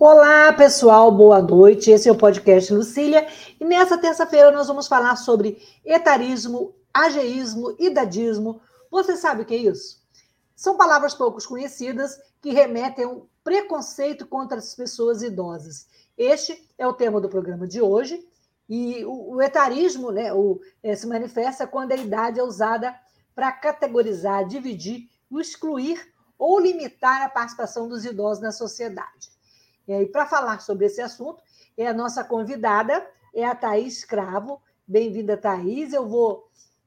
Olá, pessoal, boa noite. Esse é o podcast Lucília e nessa terça-feira nós vamos falar sobre etarismo, ageísmo, idadismo. Você sabe o que é isso? São palavras poucos conhecidas que remetem a um preconceito contra as pessoas idosas. Este é o tema do programa de hoje e o, o etarismo né, o, é, se manifesta quando a idade é usada para categorizar, dividir, excluir ou limitar a participação dos idosos na sociedade. E para falar sobre esse assunto, é a nossa convidada, é a Thaís Cravo. Bem-vinda, Thaís. Eu vou,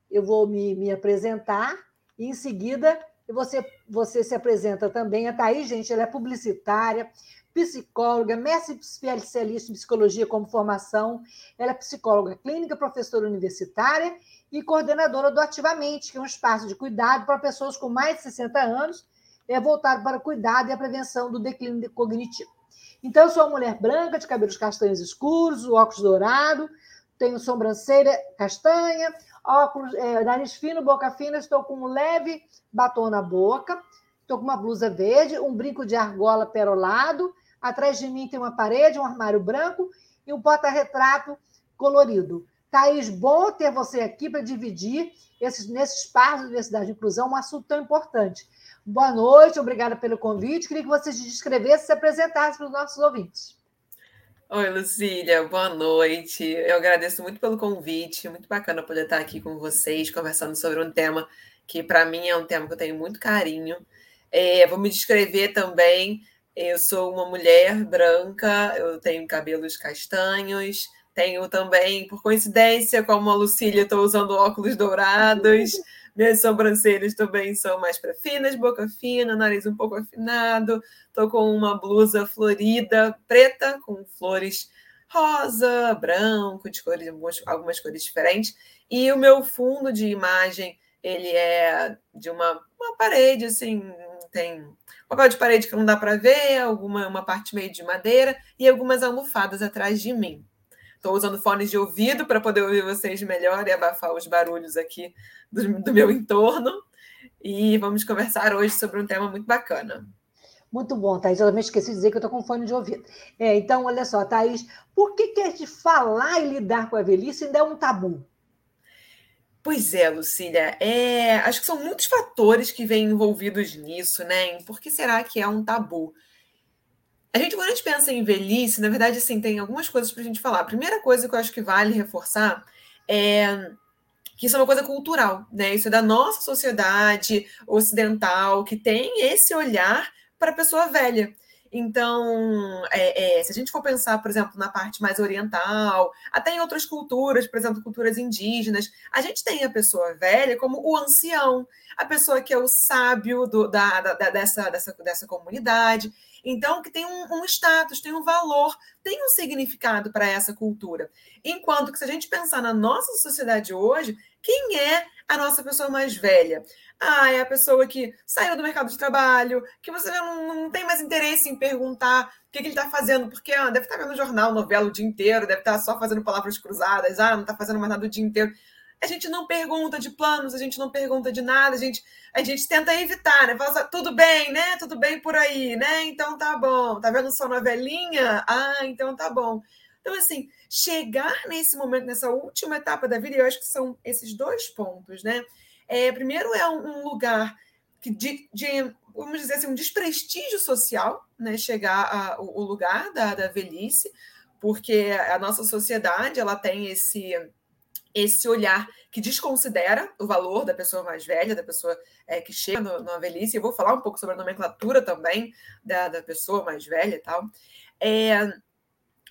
eu vou me, me apresentar e, em seguida, você, você se apresenta também. A Thaís, gente, ela é publicitária, psicóloga, mestre especialista em psicologia como formação. Ela é psicóloga clínica, professora universitária e coordenadora do Ativamente, que é um espaço de cuidado para pessoas com mais de 60 anos, é voltado para o cuidado e a prevenção do declínio cognitivo. Então, eu sou uma mulher branca, de cabelos castanhos escuros, óculos dourado, tenho sobrancelha castanha, óculos, é, nariz fino, boca fina, estou com um leve batom na boca, estou com uma blusa verde, um brinco de argola perolado, atrás de mim tem uma parede, um armário branco e um porta-retrato colorido. Thaís, bom ter você aqui para dividir esses, nesse espaço de diversidade e inclusão um assunto tão importante. Boa noite, obrigada pelo convite. Queria que você se descrevesse e se apresentasse para os nossos ouvintes. Oi, Lucília, boa noite. Eu agradeço muito pelo convite, muito bacana poder estar aqui com vocês, conversando sobre um tema que, para mim, é um tema que eu tenho muito carinho. É, vou me descrever também. Eu sou uma mulher branca, eu tenho cabelos castanhos, tenho também, por coincidência, como a Lucília, estou usando óculos dourados. Minhas sobrancelhas também são mais para finas, boca fina, nariz um pouco afinado. Estou com uma blusa florida, preta, com flores rosa, branco, de cores, algumas cores diferentes. E o meu fundo de imagem, ele é de uma, uma parede, assim, tem papel de parede que não dá para ver, alguma uma parte meio de madeira e algumas almofadas atrás de mim. Estou usando fones de ouvido para poder ouvir vocês melhor e abafar os barulhos aqui do, do meu entorno. E vamos conversar hoje sobre um tema muito bacana. Muito bom, Thaís. Eu também esqueci de dizer que eu estou com fone de ouvido. É, então, olha só, Thaís, por que, que de falar e lidar com a velhice ainda é um tabu? Pois é, Lucília. É, acho que são muitos fatores que vêm envolvidos nisso, né? Por que será que é um tabu? A gente, quando a gente pensa em velhice, na verdade, assim, tem algumas coisas para a gente falar. A primeira coisa que eu acho que vale reforçar é que isso é uma coisa cultural, né? Isso é da nossa sociedade ocidental, que tem esse olhar para a pessoa velha. Então, é, é, se a gente for pensar, por exemplo, na parte mais oriental, até em outras culturas, por exemplo, culturas indígenas, a gente tem a pessoa velha como o ancião, a pessoa que é o sábio do, da, da, dessa, dessa, dessa comunidade. Então, que tem um, um status, tem um valor, tem um significado para essa cultura. Enquanto que, se a gente pensar na nossa sociedade hoje, quem é a nossa pessoa mais velha? Ah, é a pessoa que saiu do mercado de trabalho, que você não, não tem mais interesse em perguntar o que, que ele está fazendo, porque ah, deve estar tá vendo jornal, novela o dia inteiro, deve estar tá só fazendo palavras cruzadas, ah, não está fazendo mais nada o dia inteiro a gente não pergunta de planos, a gente não pergunta de nada, a gente, a gente tenta evitar, né? Fala, tudo bem, né? Tudo bem por aí, né? Então tá bom. Tá vendo só novelinha? Ah, então tá bom. Então, assim, chegar nesse momento, nessa última etapa da vida, eu acho que são esses dois pontos, né? É, primeiro é um lugar que de, de, vamos dizer assim, um desprestígio social, né? Chegar ao lugar da, da velhice, porque a nossa sociedade ela tem esse esse olhar que desconsidera o valor da pessoa mais velha, da pessoa é, que chega no, na velhice. Eu vou falar um pouco sobre a nomenclatura também da, da pessoa mais velha e tal. É,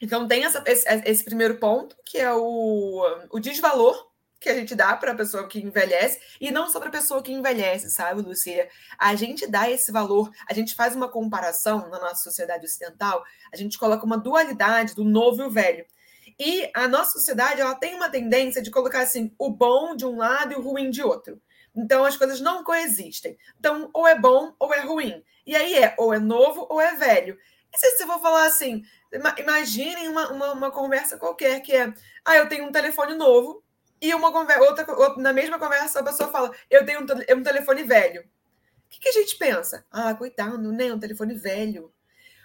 então, tem essa, esse, esse, primeiro ponto, que é o, o desvalor que a gente dá para a pessoa que envelhece e não só para a pessoa que envelhece, sabe, Lucília? A gente dá esse valor, a gente faz uma comparação na nossa sociedade ocidental, a gente coloca uma dualidade do novo e o velho. E a nossa sociedade ela tem uma tendência de colocar assim o bom de um lado e o ruim de outro. Então as coisas não coexistem. Então ou é bom ou é ruim. E aí é ou é novo ou é velho. E se você for falar assim, imaginem uma, uma, uma conversa qualquer que é, ah, eu tenho um telefone novo e uma conversa, outra, outra, na mesma conversa a pessoa fala, eu tenho um, um telefone velho. O que, que, a gente pensa? Ah, coitado, né? Um telefone velho.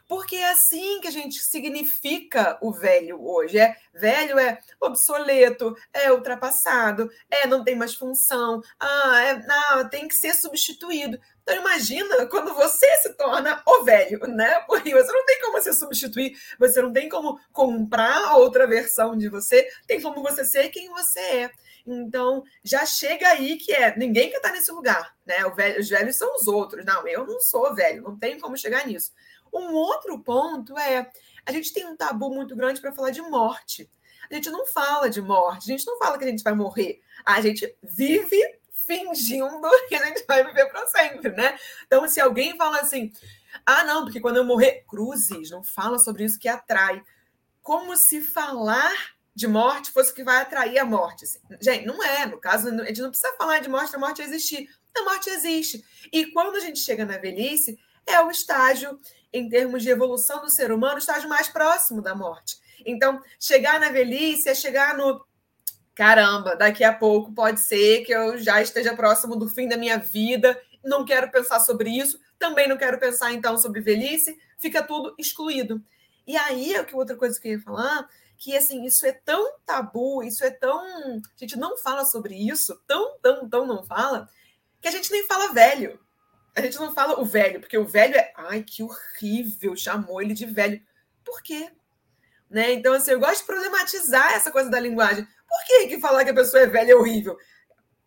Porque é assim que a gente significa o velho hoje. É velho é obsoleto, é ultrapassado, é não tem mais função, ah, é, não, tem que ser substituído. Então imagina quando você se torna o velho, né? Porque você não tem como se substituir, você não tem como comprar outra versão de você, tem como você ser quem você é. Então, já chega aí que é, ninguém quer estar nesse lugar, né? Velho, os velhos são os outros. Não, eu não sou velho, não tenho como chegar nisso. Um outro ponto é a gente tem um tabu muito grande para falar de morte. A gente não fala de morte, a gente não fala que a gente vai morrer. A gente vive fingindo que a gente vai viver para sempre, né? Então, se alguém fala assim, ah, não, porque quando eu morrer, cruzes, não fala sobre isso que atrai. Como se falar de morte fosse o que vai atrair a morte. Assim. Gente, não é. No caso, a gente não precisa falar de morte, a morte existir. A morte existe. E quando a gente chega na velhice, é o estágio em termos de evolução do ser humano, o estágio mais próximo da morte. Então, chegar na velhice é chegar no. Caramba, daqui a pouco pode ser que eu já esteja próximo do fim da minha vida, não quero pensar sobre isso, também não quero pensar então sobre velhice, fica tudo excluído. E aí, o que outra coisa que eu ia falar, que assim, isso é tão tabu, isso é tão. A gente não fala sobre isso, tão, tão, tão não fala, que a gente nem fala velho. A gente não fala o velho, porque o velho é. Ai, que horrível, chamou ele de velho. Por quê? Né? Então, assim, eu gosto de problematizar essa coisa da linguagem. Por que, que falar que a pessoa é velha é horrível?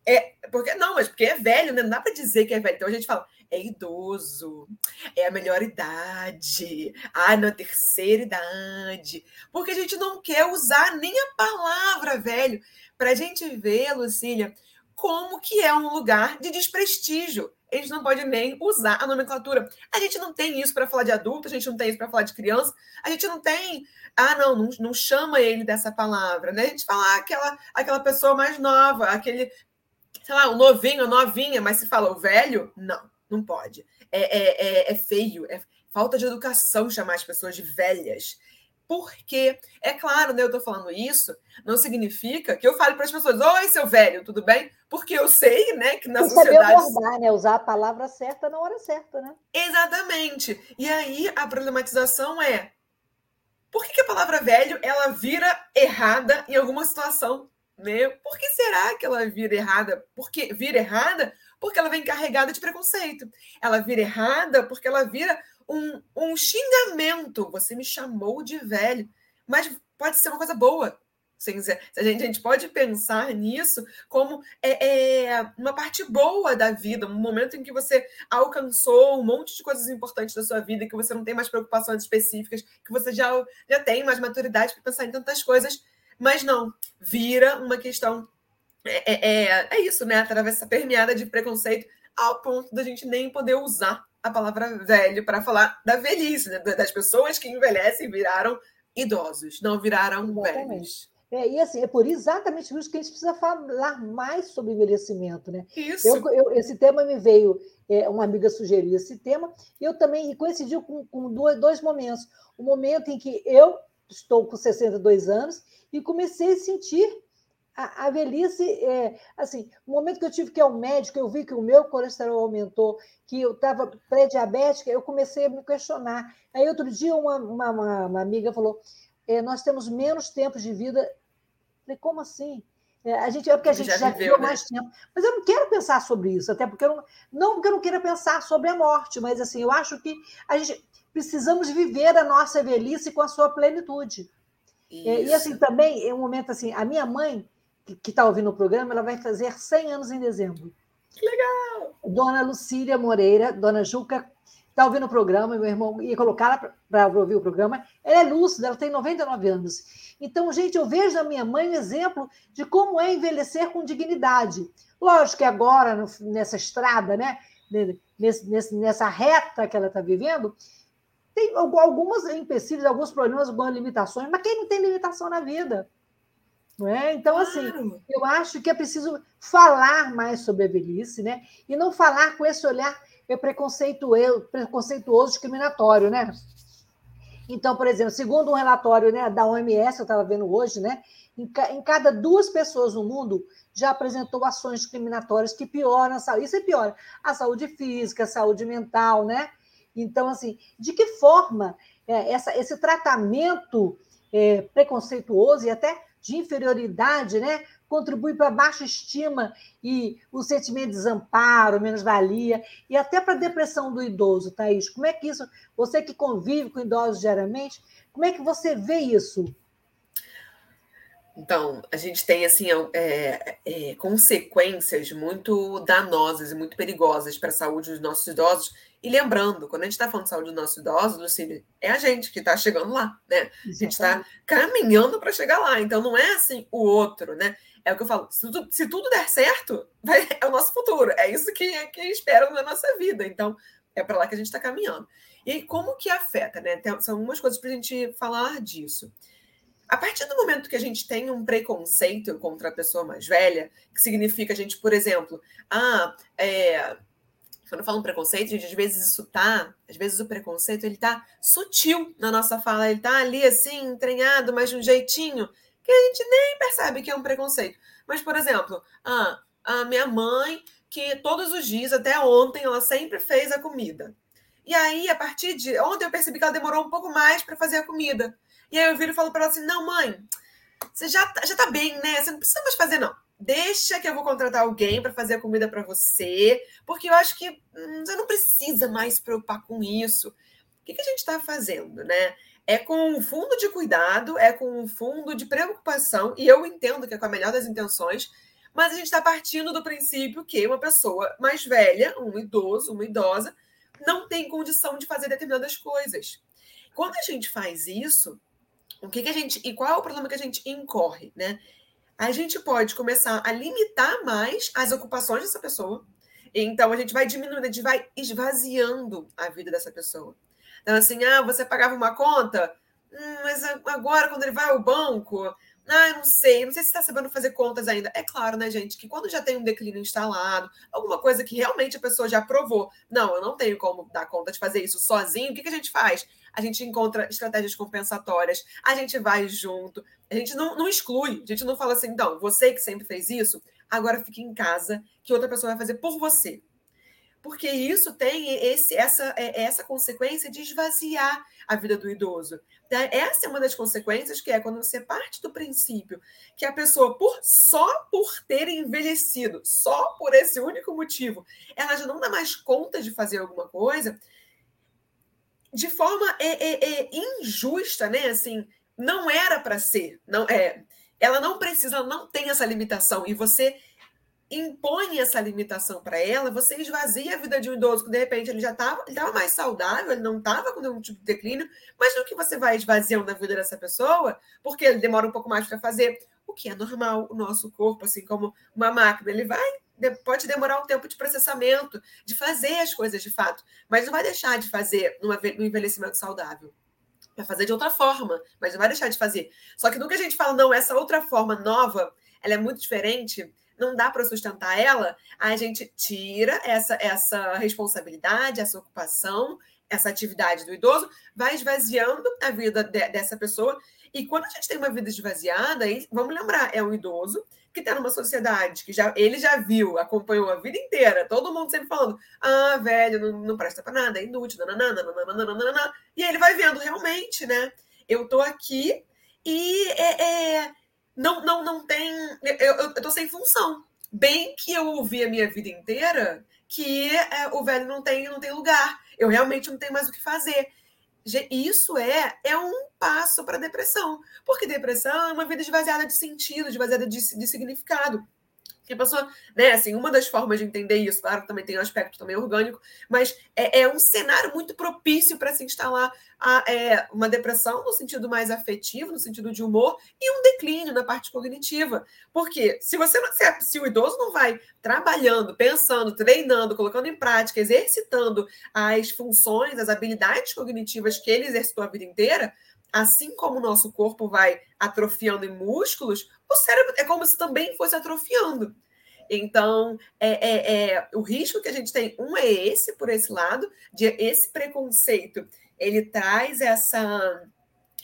É, porque não, mas porque é velho, né? Não dá para dizer que é velho. Então a gente fala, é idoso, é a melhor idade, ah, na terceira idade. Porque a gente não quer usar nem a palavra velho para a gente ver, Lucília, como que é um lugar de desprestígio a gente não pode nem usar a nomenclatura. A gente não tem isso para falar de adulto, a gente não tem isso para falar de criança, a gente não tem. Ah, não, não, não, chama ele dessa palavra, né? A gente fala aquela, aquela pessoa mais nova, aquele, sei lá, o novinho, a novinha, mas se fala o velho, não, não pode. É, é, é, é feio, é falta de educação chamar as pessoas de velhas. Porque, é claro, né, eu estou falando isso, não significa que eu fale para as pessoas, oi, seu velho, tudo bem? Porque eu sei, né, que na sociedade... abordar, né? Usar a palavra certa na hora certa, né? Exatamente. E aí, a problematização é, por que, que a palavra velho, ela vira errada em alguma situação? Né? Por que será que ela vira errada? Porque vira errada porque ela vem carregada de preconceito. Ela vira errada porque ela vira um, um xingamento. Você me chamou de velho. Mas pode ser uma coisa boa. Sim, a, gente, a gente pode pensar nisso como é, é, uma parte boa da vida, um momento em que você alcançou um monte de coisas importantes da sua vida, que você não tem mais preocupações específicas, que você já, já tem mais maturidade para pensar em tantas coisas, mas não, vira uma questão. É, é, é, é isso, né? Atravessa permeada de preconceito, ao ponto da gente nem poder usar a palavra velho para falar da velhice, né? das pessoas que envelhecem viraram idosos, não viraram Exatamente. velhos. É, e assim, é por exatamente isso que a gente precisa falar mais sobre envelhecimento, né? Isso. Eu, eu, esse tema me veio, é, uma amiga sugeriu esse tema, e eu também coincidiu com, com dois, dois momentos. O momento em que eu estou com 62 anos e comecei a sentir a, a velhice, é, assim, o momento que eu tive que ir ao médico, eu vi que o meu colesterol aumentou, que eu estava pré-diabética, eu comecei a me questionar. Aí, outro dia, uma, uma, uma, uma amiga falou: é, Nós temos menos tempo de vida. Eu falei, como assim? É, a gente, é porque a gente já, já viveu né? mais tempo. Mas eu não quero pensar sobre isso, até porque eu não, não porque eu não queira pensar sobre a morte, mas assim, eu acho que a gente precisamos viver a nossa velhice com a sua plenitude. É, e assim, também, é um momento assim, a minha mãe, que está ouvindo o programa, ela vai fazer 100 anos em dezembro. Que legal! Dona Lucília Moreira, Dona Juca, está ouvindo o programa, meu irmão ia colocá-la para ouvir o programa. Ela é lúcida, ela tem 99 anos. Então, gente, eu vejo na minha mãe um exemplo de como é envelhecer com dignidade. Lógico que agora, nessa estrada, né? Nesse, nessa reta que ela está vivendo, tem alguns empecilhos, alguns problemas, algumas limitações, mas quem não tem limitação na vida? É? Então, assim, claro. assim, eu acho que é preciso falar mais sobre a velhice, né? E não falar com esse olhar preconceituoso, preconceituoso discriminatório, né? Então, por exemplo, segundo um relatório né, da OMS, eu estava vendo hoje, né, em, ca, em, cada duas pessoas no mundo já apresentou ações discriminatórias que pioram a saúde. Isso é pior, a saúde física, a saúde mental, né? Então, assim, de que forma é, essa, esse tratamento é, preconceituoso e até de inferioridade, né, contribui para a baixa estima e o sentimento de desamparo, menos-valia, e até para a depressão do idoso, Thaís. Como é que isso, você que convive com idosos diariamente, como é que você vê isso? Então, a gente tem assim é, é, consequências muito danosas e muito perigosas para a saúde dos nossos idosos. E lembrando, quando a gente está falando de saúde dos nossos idosos, Lucília, é a gente que está chegando lá, né? A gente está caminhando para chegar lá. Então, não é assim o outro, né? É o que eu falo, se tudo, se tudo der certo, vai, é o nosso futuro. É isso que, que espero na nossa vida. Então, é para lá que a gente está caminhando. E aí, como que afeta, né? Tem, são algumas coisas para a gente falar disso. A partir do momento que a gente tem um preconceito contra a pessoa mais velha, que significa a gente, por exemplo, ah, é, quando falo um preconceito, gente, às vezes isso tá, às vezes o preconceito ele tá sutil na nossa fala, ele tá ali assim, entranhado, mas de um jeitinho que a gente nem percebe que é um preconceito. Mas, por exemplo, ah, a minha mãe, que todos os dias, até ontem, ela sempre fez a comida. E aí, a partir de ontem, eu percebi que ela demorou um pouco mais para fazer a comida. E aí eu viro e falo para ela assim: não, mãe, você já, tá, já tá bem, né? Você não precisa mais fazer, não. Deixa que eu vou contratar alguém para fazer a comida para você, porque eu acho que hum, você não precisa mais se preocupar com isso. O que, que a gente está fazendo, né? É com um fundo de cuidado, é com um fundo de preocupação, e eu entendo que é com a melhor das intenções, mas a gente está partindo do princípio que uma pessoa mais velha, um idoso, uma idosa, não tem condição de fazer determinadas coisas. Quando a gente faz isso, o que, que a gente. E qual é o problema que a gente incorre, né? A gente pode começar a limitar mais as ocupações dessa pessoa. Então a gente vai diminuindo, a gente vai esvaziando a vida dessa pessoa. Então, assim, ah, você pagava uma conta, hum, mas agora, quando ele vai ao banco, ah, eu não sei, não sei se está sabendo fazer contas ainda. É claro, né, gente, que quando já tem um declínio instalado, alguma coisa que realmente a pessoa já provou, não, eu não tenho como dar conta de fazer isso sozinho, o que, que a gente faz? A gente encontra estratégias compensatórias, a gente vai junto, a gente não, não exclui, a gente não fala assim, então, você que sempre fez isso, agora fique em casa, que outra pessoa vai fazer por você porque isso tem esse, essa, é, essa consequência de esvaziar a vida do idoso. Tá? Essa é uma das consequências que é quando você parte do princípio que a pessoa, por só por ter envelhecido, só por esse único motivo, ela já não dá mais conta de fazer alguma coisa, de forma é, é, é injusta, né? Assim, não era para ser, não é. Ela não precisa, não tem essa limitação e você impõe essa limitação para ela, você esvazia a vida de um idoso que de repente ele já estava ele tava mais saudável, ele não estava com nenhum tipo de declínio, mas no que você vai esvaziando a vida dessa pessoa, porque ele demora um pouco mais para fazer, o que é normal, o nosso corpo, assim como uma máquina, ele vai pode demorar um tempo de processamento, de fazer as coisas de fato, mas não vai deixar de fazer no envelhecimento saudável. Vai fazer de outra forma, mas não vai deixar de fazer. Só que que a gente fala, não, essa outra forma nova, ela é muito diferente, não dá para sustentar ela, a gente tira essa, essa responsabilidade, essa ocupação, essa atividade do idoso, vai esvaziando a vida de, dessa pessoa. E quando a gente tem uma vida esvaziada, vamos lembrar, é um idoso que está numa sociedade que já ele já viu, acompanhou a vida inteira, todo mundo sempre falando: ah, velho, não, não presta para nada, é inútil, nananana, nananana, nananana. e aí ele vai vendo realmente, né? Eu tô aqui e é, é não, não, não tem. Eu, eu, eu tô sem função. Bem que eu ouvi a minha vida inteira que é, o velho não tem, não tem lugar. Eu realmente não tenho mais o que fazer. Isso é, é um passo para depressão. Porque depressão é uma vida esvaziada de sentido, esvaziada de, de significado. Que a pessoa, né, assim, uma das formas de entender isso, claro, também tem um aspecto também orgânico, mas é, é um cenário muito propício para se instalar a, é, uma depressão no sentido mais afetivo, no sentido de humor, e um declínio na parte cognitiva. Porque se você não, se, se o idoso não vai trabalhando, pensando, treinando, colocando em prática, exercitando as funções, as habilidades cognitivas que ele exercitou a vida inteira, assim como o nosso corpo vai atrofiando em músculos, o cérebro é como se também fosse atrofiando. Então, é, é, é, o risco que a gente tem, um é esse, por esse lado, de esse preconceito, ele traz essa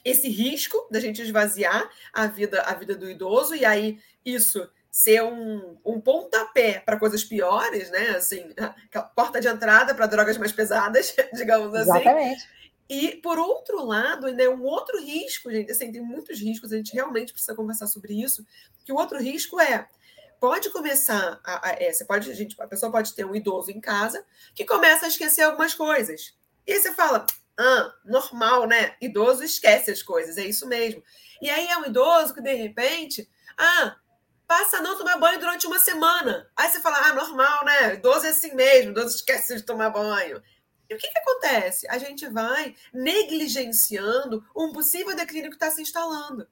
esse risco da gente esvaziar a vida, a vida do idoso, e aí isso ser um, um pontapé para coisas piores, né? Assim, porta de entrada para drogas mais pesadas, digamos assim. Exatamente. E, por outro lado, ainda é um outro risco, gente, assim, tem muitos riscos, a gente realmente precisa conversar sobre isso, que o outro risco é, pode começar, a, a, é, você pode, a, gente, a pessoa pode ter um idoso em casa que começa a esquecer algumas coisas. E aí você fala, ah, normal, né? Idoso esquece as coisas, é isso mesmo. E aí é um idoso que, de repente, ah, passa a não tomar banho durante uma semana. Aí você fala, ah, normal, né? Idoso é assim mesmo, idoso esquece de tomar banho. E o que, que acontece? A gente vai negligenciando um possível declínio que está se instalando.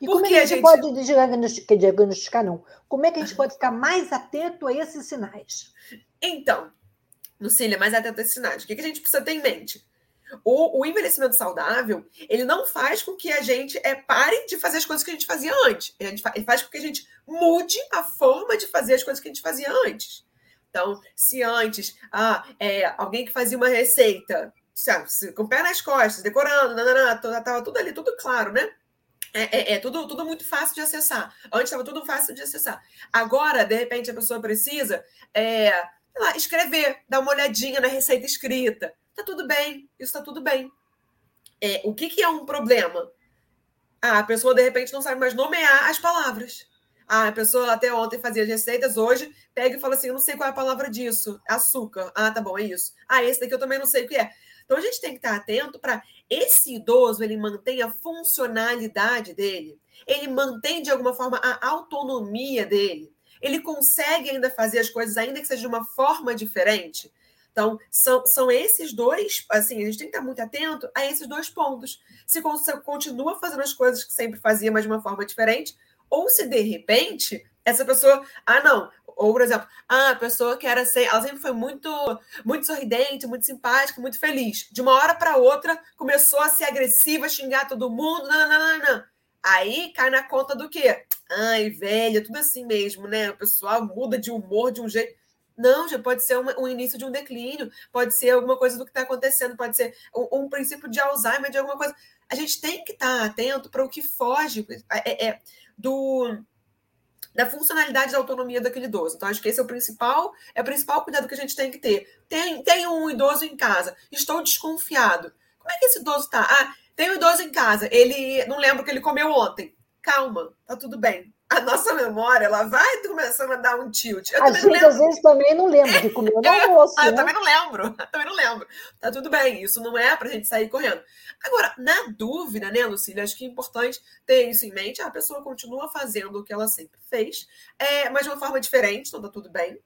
E Porque como é que a gente, gente pode diagnosticar, diagnosticar, não? Como é que a gente pode ficar mais atento a esses sinais? Então, Lucília, mais atento a esses sinais. O que, que a gente precisa ter em mente? O, o, envelhecimento saudável, ele não faz com que a gente é, pare de fazer as coisas que a gente fazia antes. Ele faz, ele faz com que a gente mude a forma de fazer as coisas que a gente fazia antes. Então, se antes, ah, é, alguém que fazia uma receita, sabe, com o pé nas costas, decorando, estava tudo ali, tudo claro, né? É, é, é, tudo, tudo muito fácil de acessar. Antes estava tudo fácil de acessar. Agora, de repente, a pessoa precisa é, lá, escrever, dar uma olhadinha na receita escrita. Tá tudo bem, isso tá tudo bem. É, o que, que é um problema? Ah, a pessoa, de repente, não sabe mais nomear as palavras. Ah, a pessoa até ontem fazia as receitas, hoje pega e fala assim: eu não sei qual é a palavra disso. Açúcar. Ah, tá bom, é isso. Ah, esse daqui eu também não sei o que é. Então a gente tem que estar atento para esse idoso ele mantém a funcionalidade dele, ele mantém de alguma forma a autonomia dele, ele consegue ainda fazer as coisas, ainda que seja de uma forma diferente. Então, são, são esses dois, assim, a gente tem que estar muito atento a esses dois pontos. Se continua fazendo as coisas que sempre fazia, mas de uma forma diferente, ou se de repente essa pessoa, ah, não, ou por exemplo, ah, a pessoa que era ser, ela sempre foi muito, muito sorridente, muito simpática, muito feliz. De uma hora para outra começou a ser agressiva, xingar todo mundo, não, não, não, não. Aí cai na conta do quê? Ai, velha, tudo assim mesmo, né? O pessoal muda de humor de um jeito. Não, já pode ser um, um início de um declínio, pode ser alguma coisa do que está acontecendo, pode ser um, um, princípio de Alzheimer, de alguma coisa. A gente tem que estar tá atento para o que foge. É, é, do da funcionalidade da autonomia daquele idoso. Então, acho que esse é o principal, é o principal cuidado que a gente tem que ter. Tem, tem um idoso em casa, estou desconfiado. Como é que esse idoso está? Ah, tem um idoso em casa, ele não lembra o que ele comeu ontem. Calma, tá tudo bem a nossa memória ela vai começando a dar um tilt. Eu a gente às vezes também não lembra de comer no almoço. ah, né? Eu também não lembro, também não lembro. Tá tudo bem, isso não é para a gente sair correndo. Agora, na dúvida, né, Lucília, acho que é importante ter isso em mente. A pessoa continua fazendo o que ela sempre fez, é, mas de uma forma diferente, então tá tudo bem.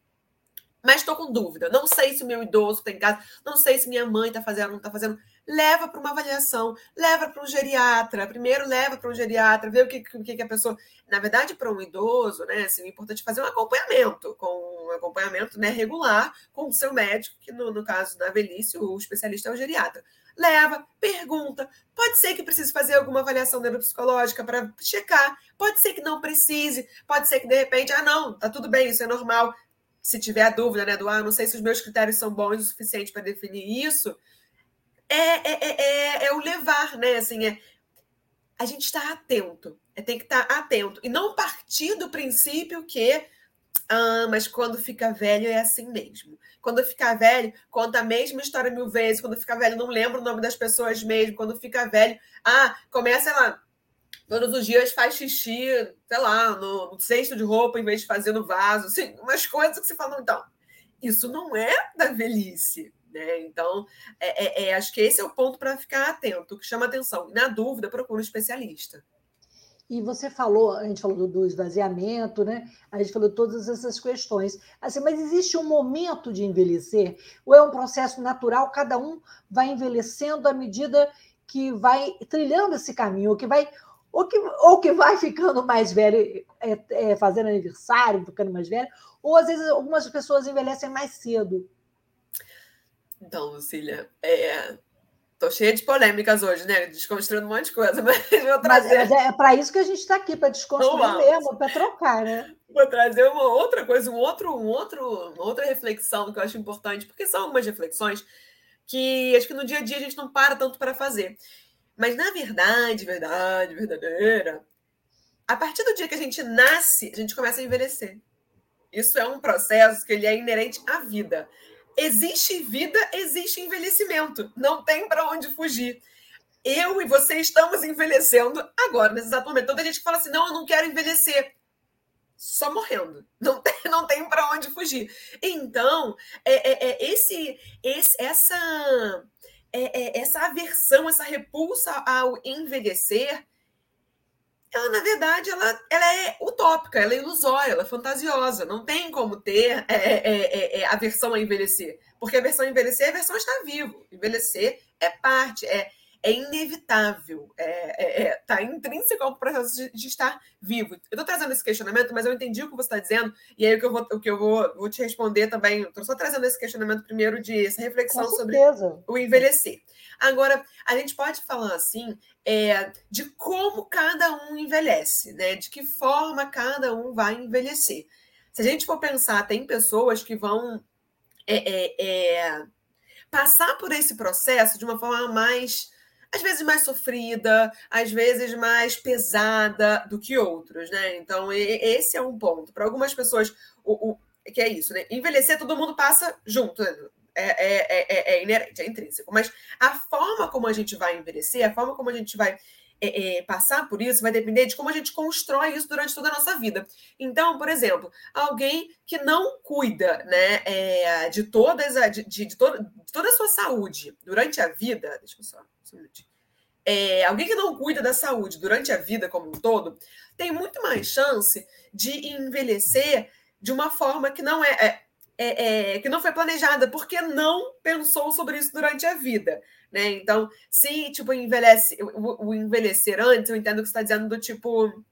Mas estou com dúvida. Não sei se o meu idoso está em casa, não sei se minha mãe está fazendo, não está fazendo leva para uma avaliação, leva para um geriatra, primeiro leva para um geriatra, vê o que, o que a pessoa. Na verdade, para um idoso, né, assim, é importante fazer um acompanhamento, com um acompanhamento né, regular com o seu médico, que no, no caso da velhice, o especialista é o geriatra. Leva, pergunta. Pode ser que precise fazer alguma avaliação neuropsicológica para checar. Pode ser que não precise. Pode ser que de repente, ah, não, tá tudo bem, isso é normal. Se tiver a dúvida, né, do ah, não sei se os meus critérios são bons o suficiente para definir isso, é, é, é, é, é o levar, né? Assim, é, a gente está atento, é, tem que estar tá atento e não partir do princípio que, ah, mas quando fica velho é assim mesmo. Quando ficar velho, conta a mesma história mil vezes. Quando fica velho, não lembra o nome das pessoas mesmo. Quando fica velho, ah, começa lá, todos os dias faz xixi, sei lá, no, no cesto de roupa em vez de fazer no vaso, assim, umas coisas que você fala, então, isso não é da velhice, né? Então, é, é, é, acho que esse é o ponto para ficar atento, que chama atenção. Na dúvida, procura um especialista. E você falou, a gente falou do, do, esvaziamento, né? A gente falou todas essas questões. Assim, mas existe um momento de envelhecer? Ou é um processo natural? Cada um vai envelhecendo à medida que vai trilhando esse caminho, que vai, ou que, ou que vai ficando mais velho, é, é, fazendo aniversário, ficando mais velho, ou às vezes algumas pessoas envelhecem mais cedo. Então, Lucília, é, Tô cheia de polêmicas hoje, né? Desconstruindo um monte de coisa, mas vou trazer. Mas é, é para isso que a gente está aqui, para desconstruir mesmo, para trocar, né? Vou trazer uma outra coisa, um outro, um outro, uma outra reflexão que eu acho importante, porque são algumas reflexões que acho que no dia a dia a gente não para tanto para fazer. Mas na verdade, verdade, verdadeira, a partir do dia que a gente nasce, a gente começa a envelhecer. Isso é um processo que ele é inerente à vida existe vida, existe envelhecimento. Não tem para onde fugir. Eu e você estamos envelhecendo agora, nesse exato momento. Toda gente que fala assim: não, eu não quero envelhecer. Só morrendo. Não tem, não tem para onde fugir. Então, é, é, é esse, esse, essa, é, é, essa aversão, essa repulsa ao envelhecer ela, na verdade, ela, ela é utópica, ela é ilusória, ela é fantasiosa. Não tem como ter é, é, é, é a versão a envelhecer. Porque a versão a envelhecer é a versão estar vivo. Envelhecer é parte, é, é inevitável, está é, é, é tá intrínseco ao processo de, de estar vivo. Eu estou trazendo esse questionamento, mas eu entendi o que você está dizendo, e aí o que eu vou, o que eu vou, vou te responder também. Estou só trazendo esse questionamento primeiro de essa reflexão sobre o envelhecer. Agora, a gente pode falar assim é, de como cada um envelhece, né? De que forma cada um vai envelhecer. Se a gente for pensar, tem pessoas que vão é, é, é passar por esse processo de uma forma mais às vezes mais sofrida, às vezes mais pesada do que outros, né? Então, esse é um ponto. Para algumas pessoas, o, o, que é isso, né? Envelhecer, todo mundo passa junto. Né? É, é, é, é, inerente, é intrínseco. Mas a forma como a gente vai envelhecer, a forma como a gente vai é, é, passar por isso vai depender de como a gente constrói isso durante toda a nossa vida. Então, por exemplo, alguém que não cuida né, é, de, todas a, de, de, de, toda, de toda a sua saúde durante a vida, deixa eu só, só é, alguém que não cuida da saúde durante a vida como um todo, tem muito mais chance de envelhecer de uma forma que não é, é é, que não foi planejada, porque não pensou sobre isso durante a vida. Né? Então, se tipo, envelhece, o, o envelhecer antes, eu entendo que você está dizendo do tipo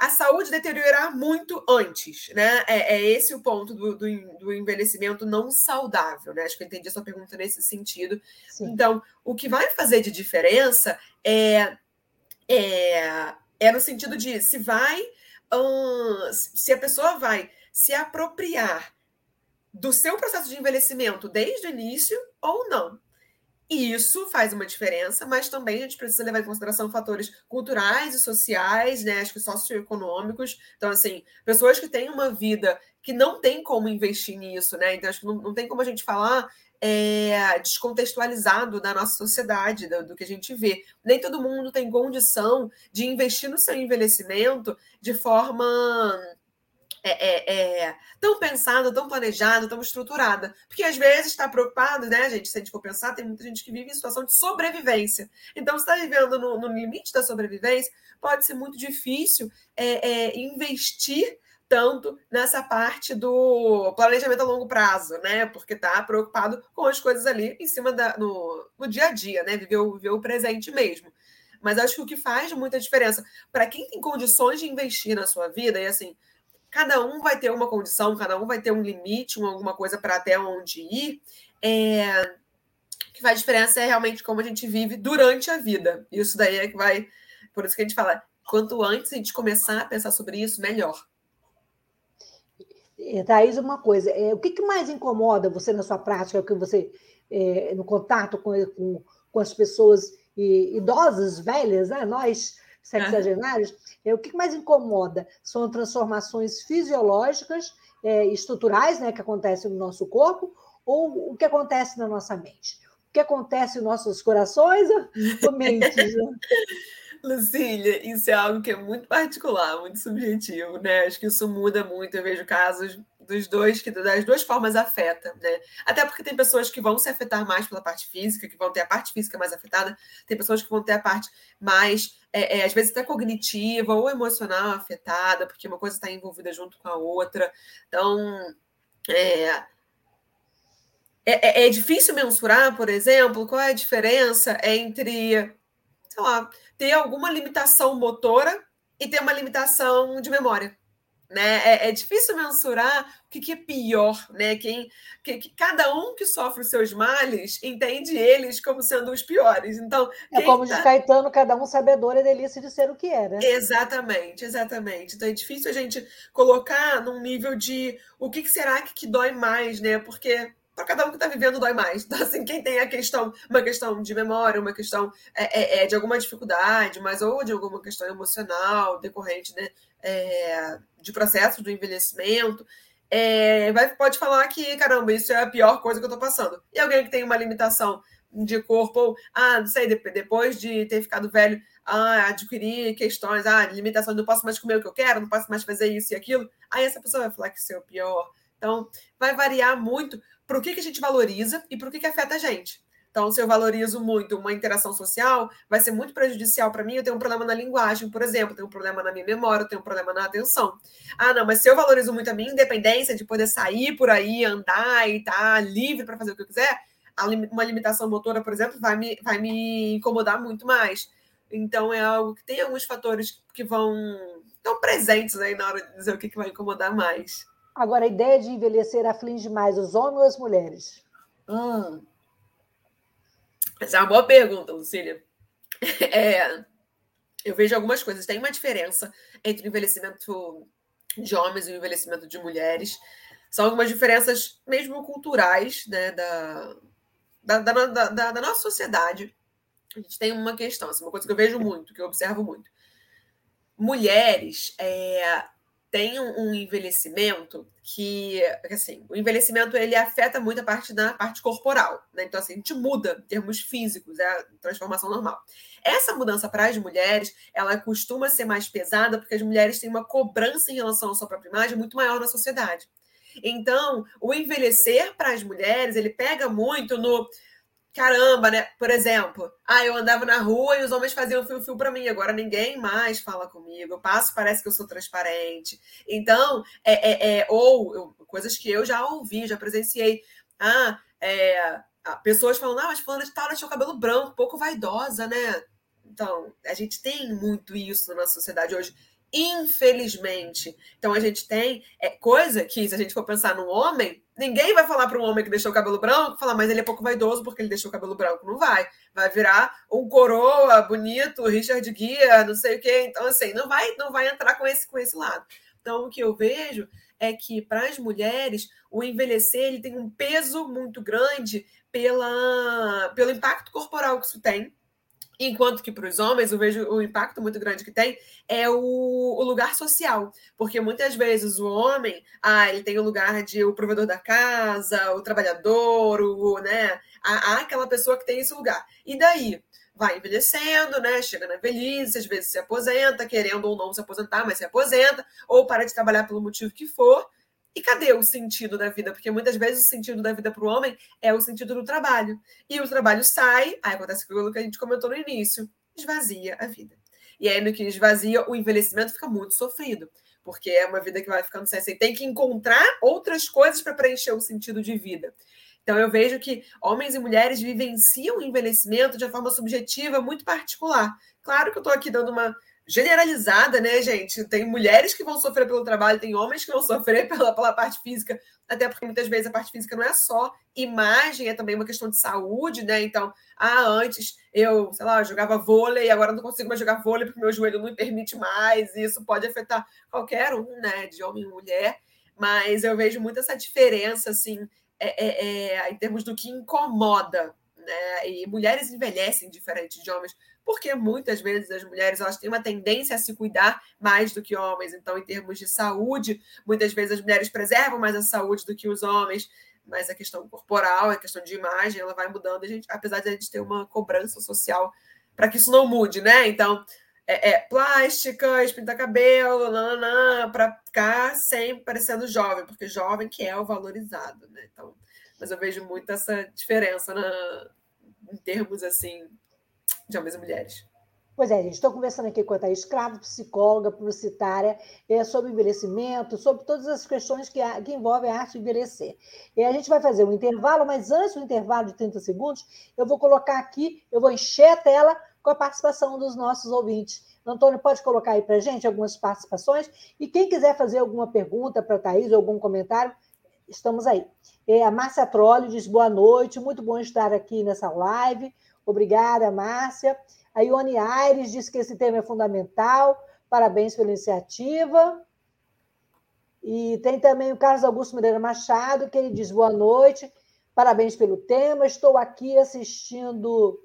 a saúde deteriorar muito antes, né? É, é esse o ponto do, do, do, envelhecimento não saudável, né? Acho que eu entendi a sua pergunta nesse sentido. Sim. Então, o que vai fazer de diferença é, é, é no sentido de se vai, hum, se a pessoa vai se apropriar do seu processo de envelhecimento desde o início ou não. E isso faz uma diferença, mas também a gente precisa levar em consideração fatores culturais e sociais, né? Acho que socioeconômicos. Então, assim, pessoas que têm uma vida que não tem como investir nisso, né? Então, acho que não, não tem como a gente falar é, descontextualizado da nossa sociedade, do, do, que a gente vê. Nem todo mundo tem condição de investir no seu envelhecimento de forma é, é, é, tão pensada, tão planejada, tão estruturada. Porque às vezes está preocupado, né, gente? Se a gente for pensar, tem muita gente que vive em situação de sobrevivência. Então, se está vivendo no, no, limite da sobrevivência, pode ser muito difícil é, é, investir tanto nessa parte do planejamento a longo prazo, né? Porque está preocupado com as coisas ali em cima da, no, no dia a dia, né? Viver viver o presente mesmo. Mas acho que o que faz muita diferença para quem tem condições de investir na sua vida, e assim, cada um vai ter uma condição, cada um vai ter um limite, uma, alguma coisa para até onde ir. É... O que faz diferença é realmente como a gente vive durante a vida. Isso daí é que vai. Por isso que a gente fala, quanto antes a gente começar a pensar sobre isso, melhor. Thaís, uma coisa, é, o que, que, mais incomoda você na sua prática, que você, é, no contato com, com, com as pessoas idosas, velhas, né? nós, sexagenários, é, o que mais incomoda são transformações fisiológicas, é, estruturais, né, que acontecem no nosso corpo, ou o que acontece na nossa mente? O que acontece nos nossos corações ou mentes? Né? Lucília, isso é algo que é muito particular, muito subjetivo, né? Acho que isso muda muito. Eu vejo casos dos dois, que das duas formas afeta, né? Até porque tem pessoas que vão se afetar mais pela parte física, que vão ter a parte física mais afetada, tem pessoas que vão ter a parte mais, é, é, às vezes até cognitiva ou emocional afetada, porque uma coisa está envolvida junto com a outra. Então, é, é, é, é difícil mensurar, por exemplo, qual é a diferença entre, sei lá, ter alguma limitação motora e ter uma limitação de memória. Né? É, é, difícil mensurar o que, que é pior, né? Quem, que, que, cada um que sofre os seus males entende eles como sendo os piores. Então, é como tá... de Caetano, cada um sabedor é delícia de ser o que é, né? Exatamente, exatamente. Então é difícil a gente colocar num nível de o que, que será que, que dói mais, né? Porque para cada um que está vivendo dói mais. Então, assim, quem tem a questão, uma questão de memória, uma questão é, é, é, de alguma dificuldade, mas ou de alguma questão emocional decorrente né, é, de processo do envelhecimento, é, vai, pode falar que, caramba, isso é a pior coisa que eu estou passando. E alguém que tem uma limitação de corpo, ou, ah, não sei, depois de ter ficado velho, ah, adquirir questões, ah, limitação, não posso mais comer o que eu quero, não posso mais fazer isso e aquilo, aí essa pessoa vai falar que isso é o pior. Então, vai variar muito para o que, que a gente valoriza e para o que, que afeta a gente. Então, se eu valorizo muito uma interação social, vai ser muito prejudicial para mim. Eu tenho um problema na linguagem, por exemplo, eu tenho um problema na minha memória, eu tenho um problema na atenção. Ah, não, mas se eu valorizo muito a minha independência de poder sair por aí, andar e estar tá livre para fazer o que eu quiser, uma limitação motora, por exemplo, vai me, vai me incomodar muito mais. Então, é algo que tem alguns fatores que vão estão presentes aí na hora de dizer o que, que vai incomodar mais. Agora, a ideia de envelhecer aflige mais os homens ou as mulheres? Hum. Essa é uma boa pergunta, Lucília. É, eu vejo algumas coisas. Tem uma diferença entre o envelhecimento de homens e o envelhecimento de mulheres. São algumas diferenças, mesmo culturais, né, da, da, da, da, da nossa sociedade. A gente tem uma questão, assim, uma coisa que eu vejo muito, que eu observo muito. Mulheres é, tem um envelhecimento que, assim, o envelhecimento ele afeta muito a parte da parte corporal, né? Então, assim, a gente muda em termos físicos, é a transformação normal. Essa mudança para as mulheres, ela costuma ser mais pesada porque as mulheres têm uma cobrança em relação à sua própria imagem muito maior na sociedade. Então, o envelhecer para as mulheres, ele pega muito no caramba, né? Por exemplo, ah, eu andava na rua e os homens faziam fio-fio para mim, agora ninguém mais fala comigo, eu passo, parece que eu sou transparente. Então, é, é, é ou eu, coisas que eu já ouvi, já presenciei. Ah, é, pessoas falando, ah, mas falando de tal, tinha o cabelo branco, pouco vaidosa, né? Então, a gente tem muito isso na sociedade hoje infelizmente. Então a gente tem é, coisa que, se a gente for pensar num homem, ninguém vai falar para um homem que deixou o cabelo branco, falar, mas ele é pouco vaidoso porque ele deixou o cabelo branco. Não vai. Vai virar um coroa bonito, Richard Guia, não sei o quê. Então, assim, não vai, não vai entrar com esse, com esse lado. Então, o que eu vejo é que para as mulheres o envelhecer ele tem um peso muito grande pela, pelo impacto corporal que isso tem Enquanto que para os homens, eu vejo o impacto muito grande que tem é o, o, lugar social. Porque muitas vezes o homem, ah, ele tem o lugar de o provedor da casa, o trabalhador, o, né? Há, há aquela pessoa que tem esse lugar. E daí? Vai envelhecendo, né? Chega na velhice, às vezes se aposenta, querendo ou não se aposentar, mas se aposenta, ou para de trabalhar pelo motivo que for. E cadê o sentido da vida? Porque muitas vezes o sentido da vida para o homem é o sentido do trabalho. E o trabalho sai, aí acontece aquilo que a gente comentou no início, esvazia a vida. E aí, no que esvazia, o envelhecimento fica muito sofrido. Porque é uma vida que vai ficando sem. Você tem que encontrar outras coisas para preencher o sentido de vida. Então, eu vejo que homens e mulheres vivenciam o envelhecimento de uma forma subjetiva muito particular. Claro que eu estou aqui dando uma generalizada, né, gente? Tem mulheres que vão sofrer pelo trabalho, tem homens que vão sofrer pela, pela parte física, até porque muitas vezes a parte física não é só imagem, é também uma questão de saúde, né? Então, ah, antes eu, sei lá, jogava vôlei, agora não consigo mais jogar vôlei porque meu joelho não me permite mais, e isso pode afetar qualquer um, né, de homem e mulher, mas eu vejo muito essa diferença, assim, é, é, é, em termos do que incomoda, né? E mulheres envelhecem diferente de homens porque muitas vezes as mulheres elas têm uma tendência a se cuidar mais do que homens. Então, em termos de saúde, muitas vezes as mulheres preservam mais a saúde do que os homens, mas a questão corporal, a questão de imagem, ela vai mudando, a gente, apesar de a gente ter uma cobrança social para que isso não mude, né? Então, é, é plásticas, pintar cabelo, para ficar sempre parecendo jovem, porque jovem que é o valorizado, né? Então, mas eu vejo muito essa diferença na, em termos assim homens e mulheres. Pois é, gente, estou conversando aqui com a Thaís Cravo, psicóloga, publicitária, é, sobre envelhecimento, sobre todas as questões que, que envolvem a arte de envelhecer. E a gente vai fazer um intervalo, mas antes do intervalo de 30 segundos, eu vou colocar aqui, eu vou encher a tela com a participação dos nossos ouvintes. Antônio, pode colocar aí para a gente algumas participações? E quem quiser fazer alguma pergunta para a Thaís, algum comentário, estamos aí. É, a Márcia Trolli diz boa noite, muito bom estar aqui nessa live. Obrigada, Márcia. A Ione Aires diz que esse tema é fundamental. Parabéns pela iniciativa. E tem também o Carlos Augusto Moreira Machado, que ele diz boa noite, parabéns pelo tema. Estou aqui assistindo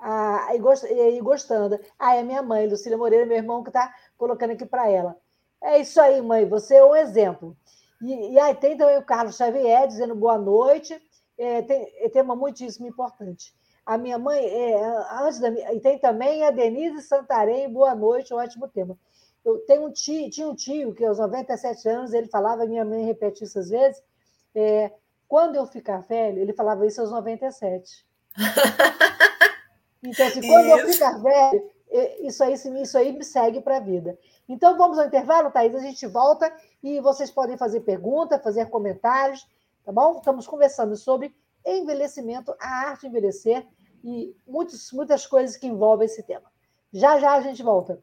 a, e, gostando. Ah, é minha mãe, Lucília Moreira, meu irmão, que está colocando aqui para ela. É isso aí, mãe, você é um exemplo. E, e aí tem também o Carlos Xavier dizendo boa noite. É, tem, é tema muitíssimo importante. A minha mãe, é, antes da minha, e tem também a Denise Santarém, boa noite, um ótimo tema. Eu tenho um tio, tinha um tio que aos 97 anos ele falava, minha mãe repetia isso às vezes, é, quando eu ficar velho, ele falava isso aos 97. Então, assim, quando isso. eu ficar velho, é, isso aí, isso aí me segue para a vida. Então, vamos ao intervalo, Thaís, a gente volta e vocês podem fazer perguntas, fazer comentários, tá bom? Estamos conversando sobre envelhecimento, a arte de envelhecer, e muitos, muitas coisas que envolvem esse tema. Já já a gente volta.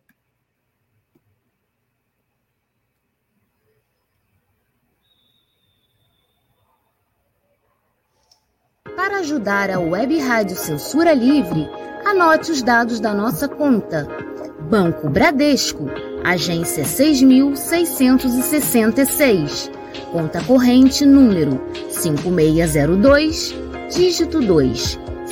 Para ajudar a Web Rádio Censura Livre, anote os dados da nossa conta. Banco Bradesco, agência 6666. Conta corrente número 5602, dígito 2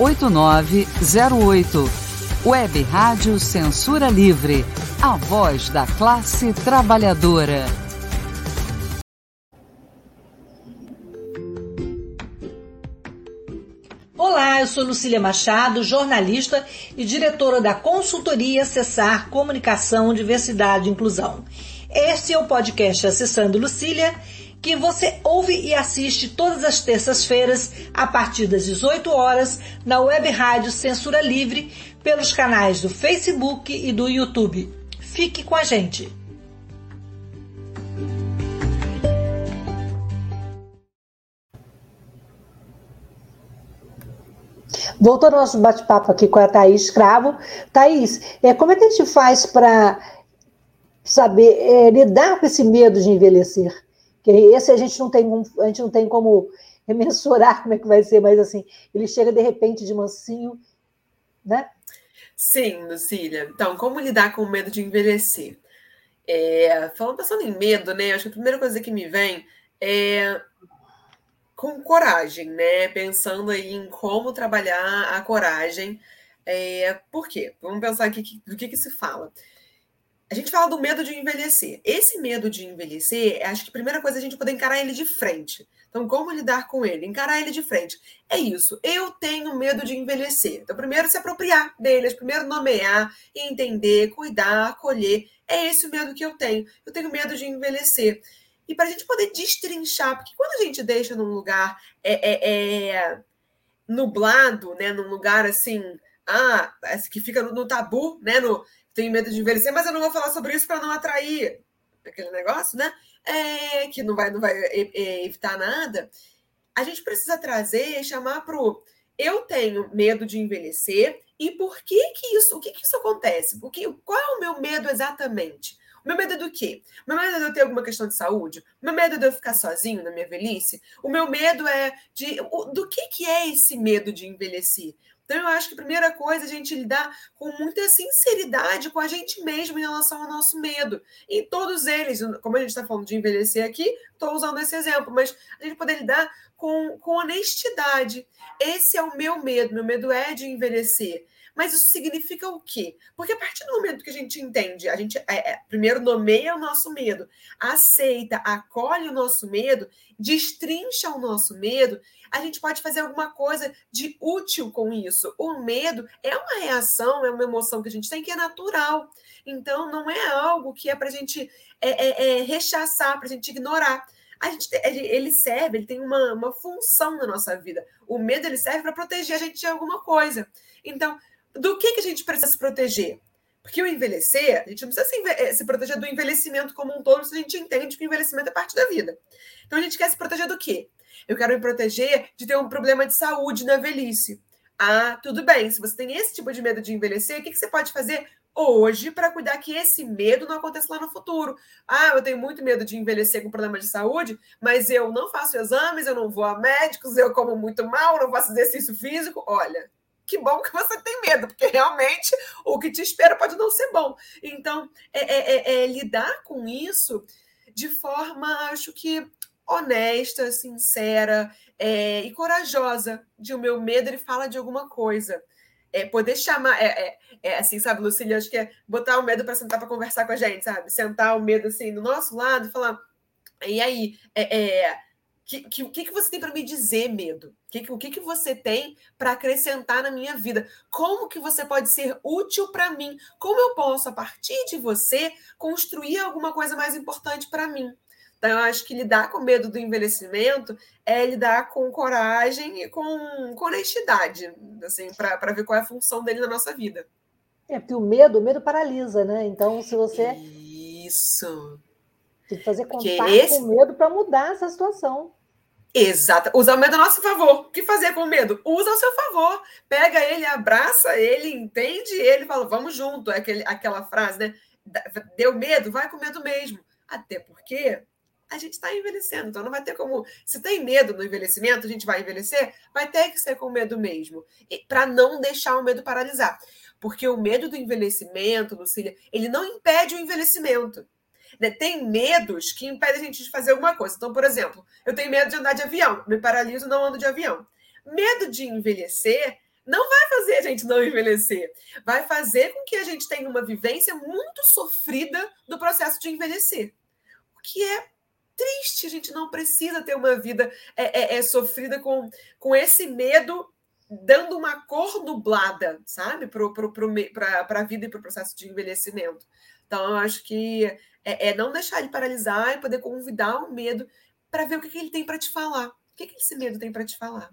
8908. Web Rádio Censura Livre. A voz da classe trabalhadora. Olá, eu sou Lucília Machado, jornalista e diretora da consultoria Acessar Comunicação, Diversidade e Inclusão. Este é o podcast Acessando Lucília que você ouve e assiste todas as terças-feiras a partir das 18 horas na Web Rádio Censura Livre pelos canais do Facebook e do YouTube. Fique com a gente. Voltando ao nosso bate-papo aqui com a Thaís Escravo. Thaís, é, como é que a gente faz para saber é, lidar com esse medo de envelhecer? Que esse a gente não tem, a gente não tem como mensurar como é que vai ser, mas assim, ele chega de repente de mansinho, né? Sim, Lucília. Então, como lidar com o medo de envelhecer? É, falando pensando em medo, né? Acho que a primeira coisa que me vem é com coragem, né? Pensando aí em como trabalhar a coragem. É, por quê? Vamos pensar aqui do que, que se fala. A gente fala do medo de envelhecer. Esse medo de envelhecer, acho que a primeira coisa é a gente poder encarar ele de frente. Então, como lidar com ele? Encarar ele de frente. É isso. Eu tenho medo de envelhecer. Então, primeiro se apropriar dele, primeiro nomear, entender, cuidar, acolher. É esse o medo que eu tenho. Eu tenho medo de envelhecer. E para a gente poder destrinchar, porque quando a gente deixa num lugar é, é, é nublado, né, num lugar assim, ah, que fica no, no tabu, né, no tenho medo de envelhecer, mas eu não vou falar sobre isso para não atrair aquele negócio, né? É, que não vai, não vai evitar nada. A gente precisa trazer, chamar para o eu tenho medo de envelhecer e por que que isso, o que que isso acontece? Porque, qual é o meu medo exatamente? O meu medo é do quê? O meu medo é de eu ter alguma questão de saúde? O meu medo é de eu ficar sozinho na minha velhice? O meu medo é de. Do que, que é esse medo de envelhecer? Então, eu acho que a primeira coisa é a gente lidar com muita sinceridade com a gente mesmo em relação ao nosso medo. Em todos eles, como a gente está falando de envelhecer aqui, estou usando esse exemplo, mas a gente poder lidar com, com honestidade. Esse é o meu medo, meu medo é de envelhecer. Mas isso significa o quê? Porque a partir do momento que a gente entende, a gente é, é, primeiro nomeia o nosso medo, aceita, acolhe o nosso medo, destrincha o nosso medo, a gente pode fazer alguma coisa de útil com isso. O medo é uma reação, é uma emoção que a gente tem que é natural. Então, não é algo que é para a gente é, é, é rechaçar, para a gente ignorar. A gente, ele serve, ele tem uma, uma função na nossa vida. O medo ele serve para proteger a gente de alguma coisa. Então, do que, que a gente precisa se proteger? Porque o envelhecer, a gente não precisa se, eh, se, proteger do envelhecimento como um todo, se a gente entende que o envelhecimento é parte da vida. Então a gente quer se proteger do quê? Eu quero me proteger de ter um problema de saúde na velhice. Ah, tudo bem. Se você tem esse tipo de medo de envelhecer, o que, que você pode fazer hoje para cuidar que esse medo não aconteça lá no futuro? Ah, eu tenho muito medo de envelhecer com problema de saúde, mas eu não faço exames, eu não vou a médicos, eu como muito mal, não faço exercício físico. Olha, que bom que você tem medo, porque realmente o que te espera pode não ser bom. Então, é, é, é, é lidar com isso de forma, acho que honesta, sincera é, e corajosa. De o meu medo, ele fala de alguma coisa. É, poder chamar, é, é, é, assim, sabe, Lucília, acho que é botar o medo para sentar para conversar com a gente, sabe? Sentar o medo assim do nosso lado e falar, e aí, é, é que, que, o que, que você tem para me dizer, medo? Que, o que, que você tem para acrescentar na minha vida? Como que você pode ser útil para mim? Como eu posso, a partir de você, construir alguma coisa mais importante para mim? Então, eu acho que lidar com medo do envelhecimento é lidar com coragem e com, com honestidade, assim, para ver qual é a função dele na nossa vida. É, porque o medo, o medo paralisa, né? Então, se você. Isso. Tem que fazer contato esse... com o medo para mudar essa situação. Exato. Usar o medo a nosso favor. O que fazer com o medo? Usa ao seu favor. Pega ele, abraça ele, entende ele, fala, vamos junto. É aquele, aquela frase, né? Deu medo? Vai com medo mesmo. Até porque a gente está envelhecendo, então não vai ter como. Se tem medo no envelhecimento, a gente vai envelhecer, vai ter que ser com medo mesmo. Para não deixar o medo paralisar. Porque o medo do envelhecimento, Lucília, ele não impede o envelhecimento. Né? Tem medos que impedem a gente de fazer alguma coisa. Então, por exemplo, eu tenho medo de andar de avião, me paraliso, não ando de avião. Medo de envelhecer não vai fazer a gente não envelhecer. Vai fazer com que a gente tenha uma vivência muito sofrida do processo de envelhecer. O que é triste, a gente não precisa ter uma vida é, é, é sofrida com, com esse medo dando uma cor nublada, sabe, para a vida e para o processo de envelhecimento. Então, eu acho que é, é, não deixar ele paralisar e poder convidar o medo para ver o que, que ele tem para te falar. O que, que esse medo tem para te falar?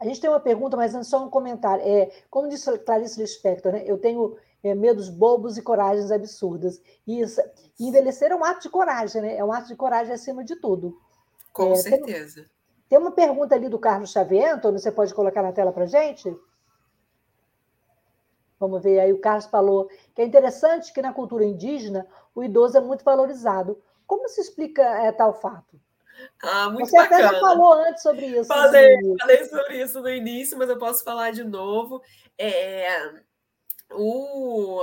A gente tem uma pergunta, mas antes só um comentário. É, como disse Clarice Lispector, né? eu tenho é, medos bobos e coragens absurdas. E isso, envelhecer é um ato de coragem, né? É um ato de coragem acima de tudo. Com é, certeza. Tem, tem, uma pergunta ali do Carlos Xavier, Antônio, você pode colocar na tela para gente? gente? Vamos ver aí, o Carlos falou que é interessante que na cultura indígena o idoso é muito valorizado. Como se explica é, tal fato? Ah, muito Você bacana. até já falou antes sobre isso. Falei, falei sobre isso no início, mas eu posso falar de novo. É, o,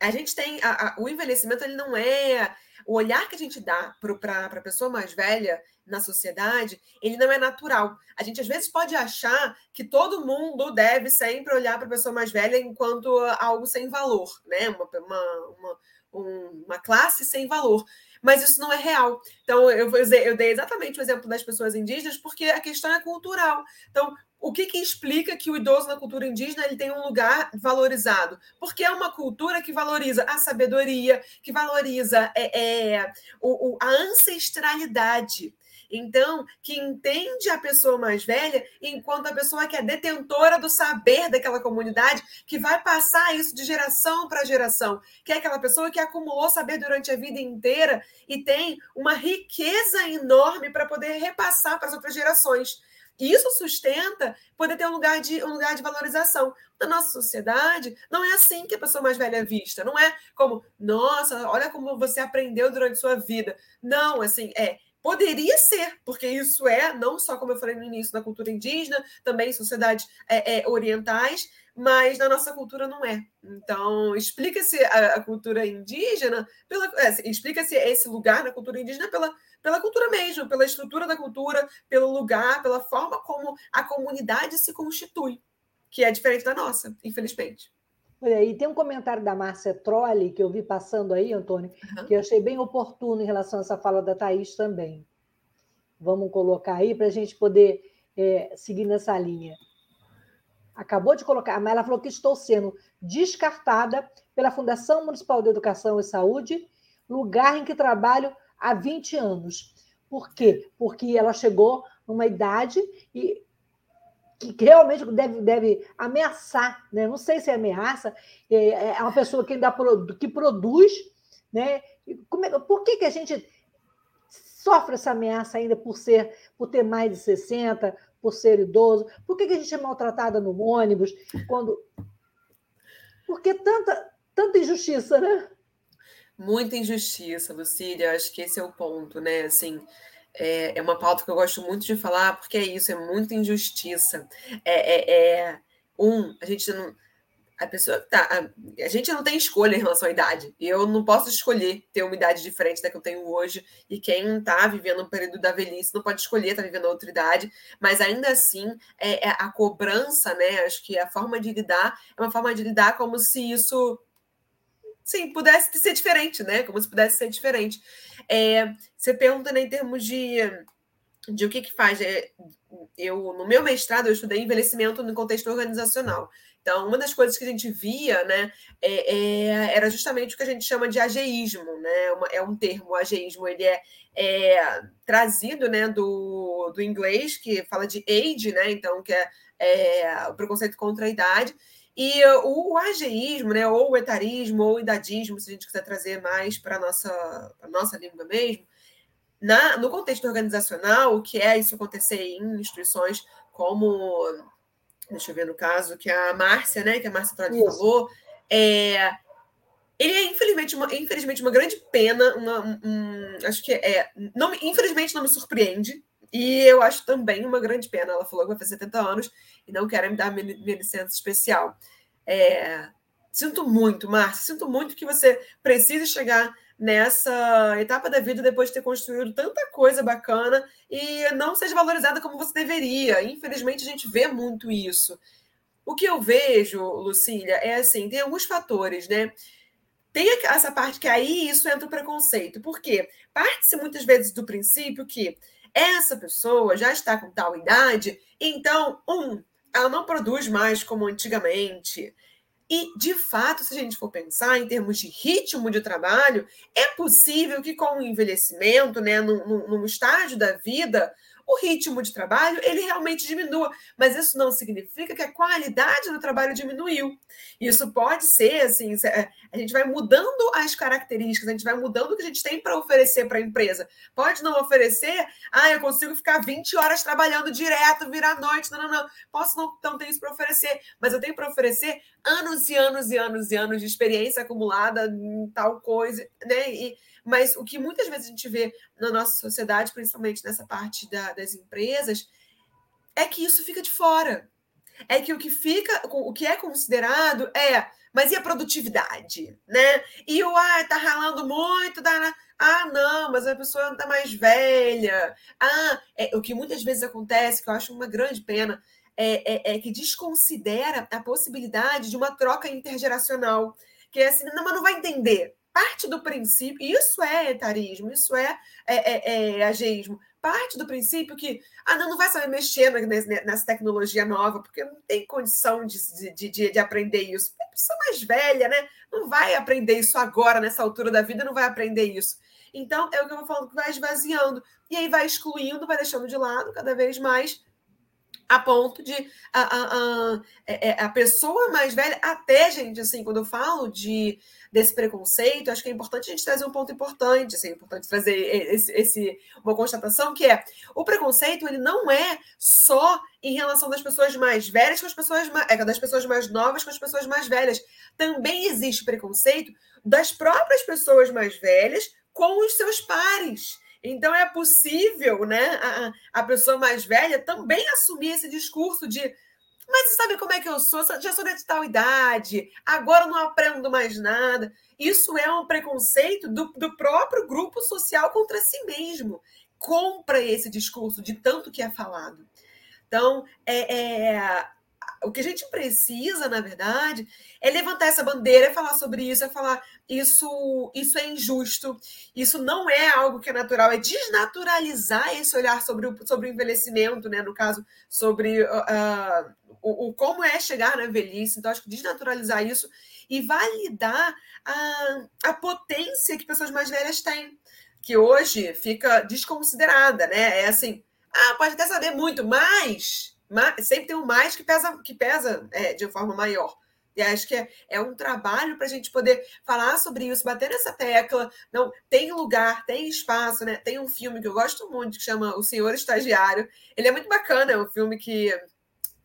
a gente tem. A, a, o envelhecimento ele não é. O olhar que a gente dá para a pessoa mais velha na sociedade, ele não é natural. A gente às vezes pode achar que todo mundo deve sempre olhar para a pessoa mais velha enquanto algo sem valor, né? Uma, uma, uma, um, uma classe sem valor. Mas isso não é real. Então, eu, eu dei exatamente o exemplo das pessoas indígenas, porque a questão é cultural. Então, o que, que, explica que o idoso na cultura indígena ele tem um lugar valorizado? Porque é uma cultura que valoriza a sabedoria, que valoriza é, é, o, o, a ancestralidade. Então, que entende a pessoa mais velha enquanto a pessoa que é detentora do saber daquela comunidade, que vai passar isso de geração para geração, que é aquela pessoa que acumulou saber durante a vida inteira e tem uma riqueza enorme para poder repassar para as outras gerações. E isso sustenta poder ter um lugar, de, um lugar de valorização. Na nossa sociedade, não é assim que a pessoa mais velha é vista. Não é como, nossa, olha como você aprendeu durante sua vida. Não, assim, é Poderia ser, porque isso é, não só como eu falei no início, da cultura indígena, também em sociedades é, é, orientais, mas na nossa cultura não é. Então, explica-se a, a, cultura indígena, pela, é, explica-se esse lugar na cultura indígena pela, pela cultura mesmo, pela estrutura da cultura, pelo lugar, pela forma como a comunidade se constitui, que é diferente da nossa, infelizmente. Olha, e tem um comentário da Márcia Trolli, que eu vi passando aí, Antônio, uhum. que eu achei bem oportuno em relação a essa fala da Thaís também. Vamos colocar aí para a gente poder é, seguir nessa linha. Acabou de colocar, mas ela falou que estou sendo descartada pela Fundação Municipal de Educação e Saúde, lugar em que trabalho há 20 anos. Por quê? Porque ela chegou numa idade e que realmente deve, deve ameaçar, né? não sei se é ameaça, é, é uma pessoa que ainda que produz, né? É, por que, que a gente sofre essa ameaça ainda por ser, por ter mais de 60, por ser idoso? Por que, que a gente é maltratada no ônibus? Quando... Por que tanta, tanta injustiça, né? Muita injustiça, Lucília, acho que esse é o ponto, né? Assim, é, é uma pauta que eu gosto muito de falar, porque é isso, é muita injustiça. É, é, é um, a gente não. A pessoa tá. A, a, gente não tem escolha em relação à idade. Eu não posso escolher ter uma idade diferente da que eu tenho hoje. E quem está vivendo um período da velhice não pode escolher estar tá vivendo outra idade. Mas ainda assim, é, é, a cobrança, né? Acho que a forma de lidar é uma forma de lidar como se isso sim, pudesse ser diferente, né? Como se pudesse ser diferente. É, você pergunta né, em termos de, de o que, que faz. É, eu, no meu mestrado, eu estudei envelhecimento no contexto organizacional. Então, uma das coisas que a gente via, né, é, é, era justamente o que a gente chama de ageísmo, né? Uma, é um termo, o ageísmo, ele é, é, trazido, né, do, do inglês, que fala de age, né? Então, que é, é o preconceito contra a idade. E o ageísmo, né, ou o etarismo, ou o idadismo, se a gente quiser trazer mais para a nossa, nossa língua mesmo, na, no contexto organizacional, o que é isso acontecer em instituições como, deixa eu ver no caso, que a Márcia, né, que a Márcia Trodi falou, é, ele é infelizmente uma, infelizmente uma grande pena, uma, um, acho que é, não, infelizmente não me surpreende, e eu acho também uma grande pena. Ela falou que vai fazer 70 anos e não quer me dar minha licença especial. É, sinto muito, Márcia, sinto muito que você precise chegar nessa etapa da vida depois de ter construído tanta coisa bacana e não seja valorizada como você deveria. Infelizmente, a gente vê muito isso. O que eu vejo, Lucília, é assim: tem alguns fatores, né? Tem essa parte que aí isso entra o preconceito. Por quê? Parte-se muitas vezes do princípio que essa pessoa já está com tal idade, então, um, ela não produz mais como antigamente. E, de fato, se a gente for pensar em termos de ritmo de trabalho, é possível que com o envelhecimento, né, num, num estágio da vida, o ritmo de trabalho ele realmente diminua, mas isso não significa que a qualidade do trabalho diminuiu. Isso pode ser assim, é, a gente vai mudando as características, a gente vai mudando o que a gente tem para oferecer para a empresa. Pode não oferecer, ah, eu consigo ficar 20 horas trabalhando direto, virar noite, não, não, não. Posso não, não ter isso para oferecer, mas eu tenho para oferecer anos e anos e anos e anos de experiência acumulada em tal coisa, né? E, mas o que muitas vezes a gente vê na nossa sociedade, principalmente nessa parte da, das empresas, é que isso fica de fora. É que o que fica, o que é considerado é, mas e a produtividade, né? E o ah, tá ralando muito, tá ah, não, mas a pessoa está mais velha. Ah, é, o que muitas vezes acontece, que eu acho uma grande pena, é, é, é que desconsidera a possibilidade de uma troca intergeracional. Que é assim, não, mas não vai entender parte do princípio, isso é etarismo, isso é, é, é, é ageísmo, parte do princípio que ah, não, não vai saber mexer nessa tecnologia nova, porque não tem condição de, de, de, de aprender isso. É pessoa mais velha, né? Não vai aprender isso agora, nessa altura da vida, não vai aprender isso. Então, é o que eu vou falando, que vai esvaziando. E aí vai excluindo, vai deixando de lado cada vez mais a ponto de a, a, a, é, é, a, pessoa mais velha, até, gente, assim, quando eu falo de desse preconceito, acho que é importante a gente trazer um ponto importante, assim, é importante trazer esse, esse, uma constatação que é o preconceito ele não é só em relação das pessoas mais velhas com as pessoas mais, é, das pessoas mais novas com as pessoas mais velhas. Também existe preconceito das próprias pessoas mais velhas com os seus pares. Então é possível, né, a, a pessoa mais velha também assumir esse discurso de mas sabe como é que eu sou? Já sou de tal idade, agora não aprendo mais nada. Isso é um preconceito do, do próprio grupo social contra si mesmo. Compra esse discurso de tanto que é falado. Então, é, é o que a gente precisa, na verdade, é levantar essa bandeira, é falar sobre isso, é falar isso, isso é injusto, isso não é algo que é natural, é desnaturalizar esse olhar sobre o, sobre o envelhecimento, né? No caso, sobre uh, o, o, como é chegar na velhice. Então, acho que desnaturalizar isso e validar a, a potência que pessoas mais velhas têm, que hoje fica desconsiderada, né? É assim, ah, pode até saber muito, mas sempre tem um mais que pesa, que pesa é, de forma maior. E acho que é, é um trabalho para a gente poder falar sobre isso, bater nessa tecla. Não, tem lugar, tem espaço, né? Tem um filme que eu gosto muito que chama O Senhor Estagiário. Ele é muito bacana, é um filme que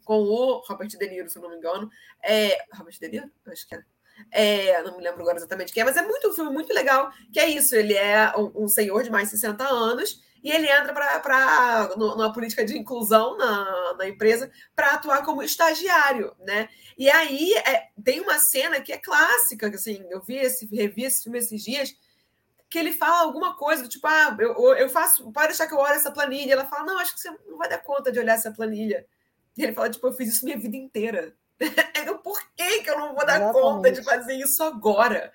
com o Robert De Niro, se eu não me engano. É, Robert De Niro? Acho que é. É, não me lembro agora exatamente quem é, mas é muito um filme muito legal, que é isso, ele é um, um senhor de mais de 60 anos e ele entra para numa política de inclusão na, na empresa para atuar como estagiário, né? E aí é, tem uma cena que é clássica, que assim, eu vi esse, revi esse filme esses dias, que ele fala alguma coisa, tipo, ah, eu, eu faço, pode deixar que eu olhe essa planilha. Ela fala, não, acho que você não vai dar conta de olhar essa planilha. E ele fala, tipo, eu fiz isso minha vida inteira. então, por que, que eu não vou dar Exatamente. conta de fazer isso agora?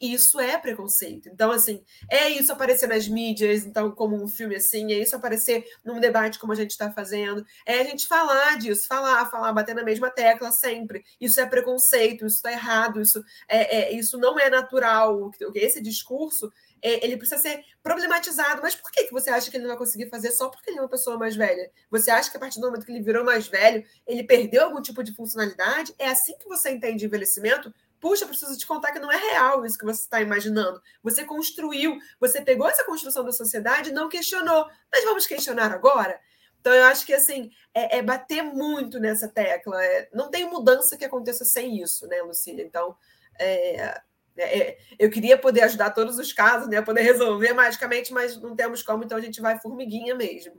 Isso é preconceito. Então, assim, é isso aparecer nas mídias, então, como um filme assim, é isso aparecer num debate como a gente está fazendo, é a gente falar disso, falar, falar, bater na mesma tecla sempre. Isso é preconceito, isso está errado, isso, é, é, isso não é natural. Esse discurso é, ele precisa ser problematizado. Mas por que, que você acha que ele não vai conseguir fazer só porque ele é uma pessoa mais velha? Você acha que a partir do momento que ele virou mais velho, ele perdeu algum tipo de funcionalidade? É assim que você entende envelhecimento? Puxa, preciso te contar que não é real isso que você está imaginando. Você construiu, você pegou essa construção da sociedade e não questionou. Mas vamos questionar agora? Então, eu acho que assim é, é bater muito nessa tecla. É, não tem mudança que aconteça sem isso, né, Lucília? Então, é, é, é eu queria poder ajudar todos os casos, né? Poder resolver magicamente, mas não temos como, então a gente vai formiguinha mesmo.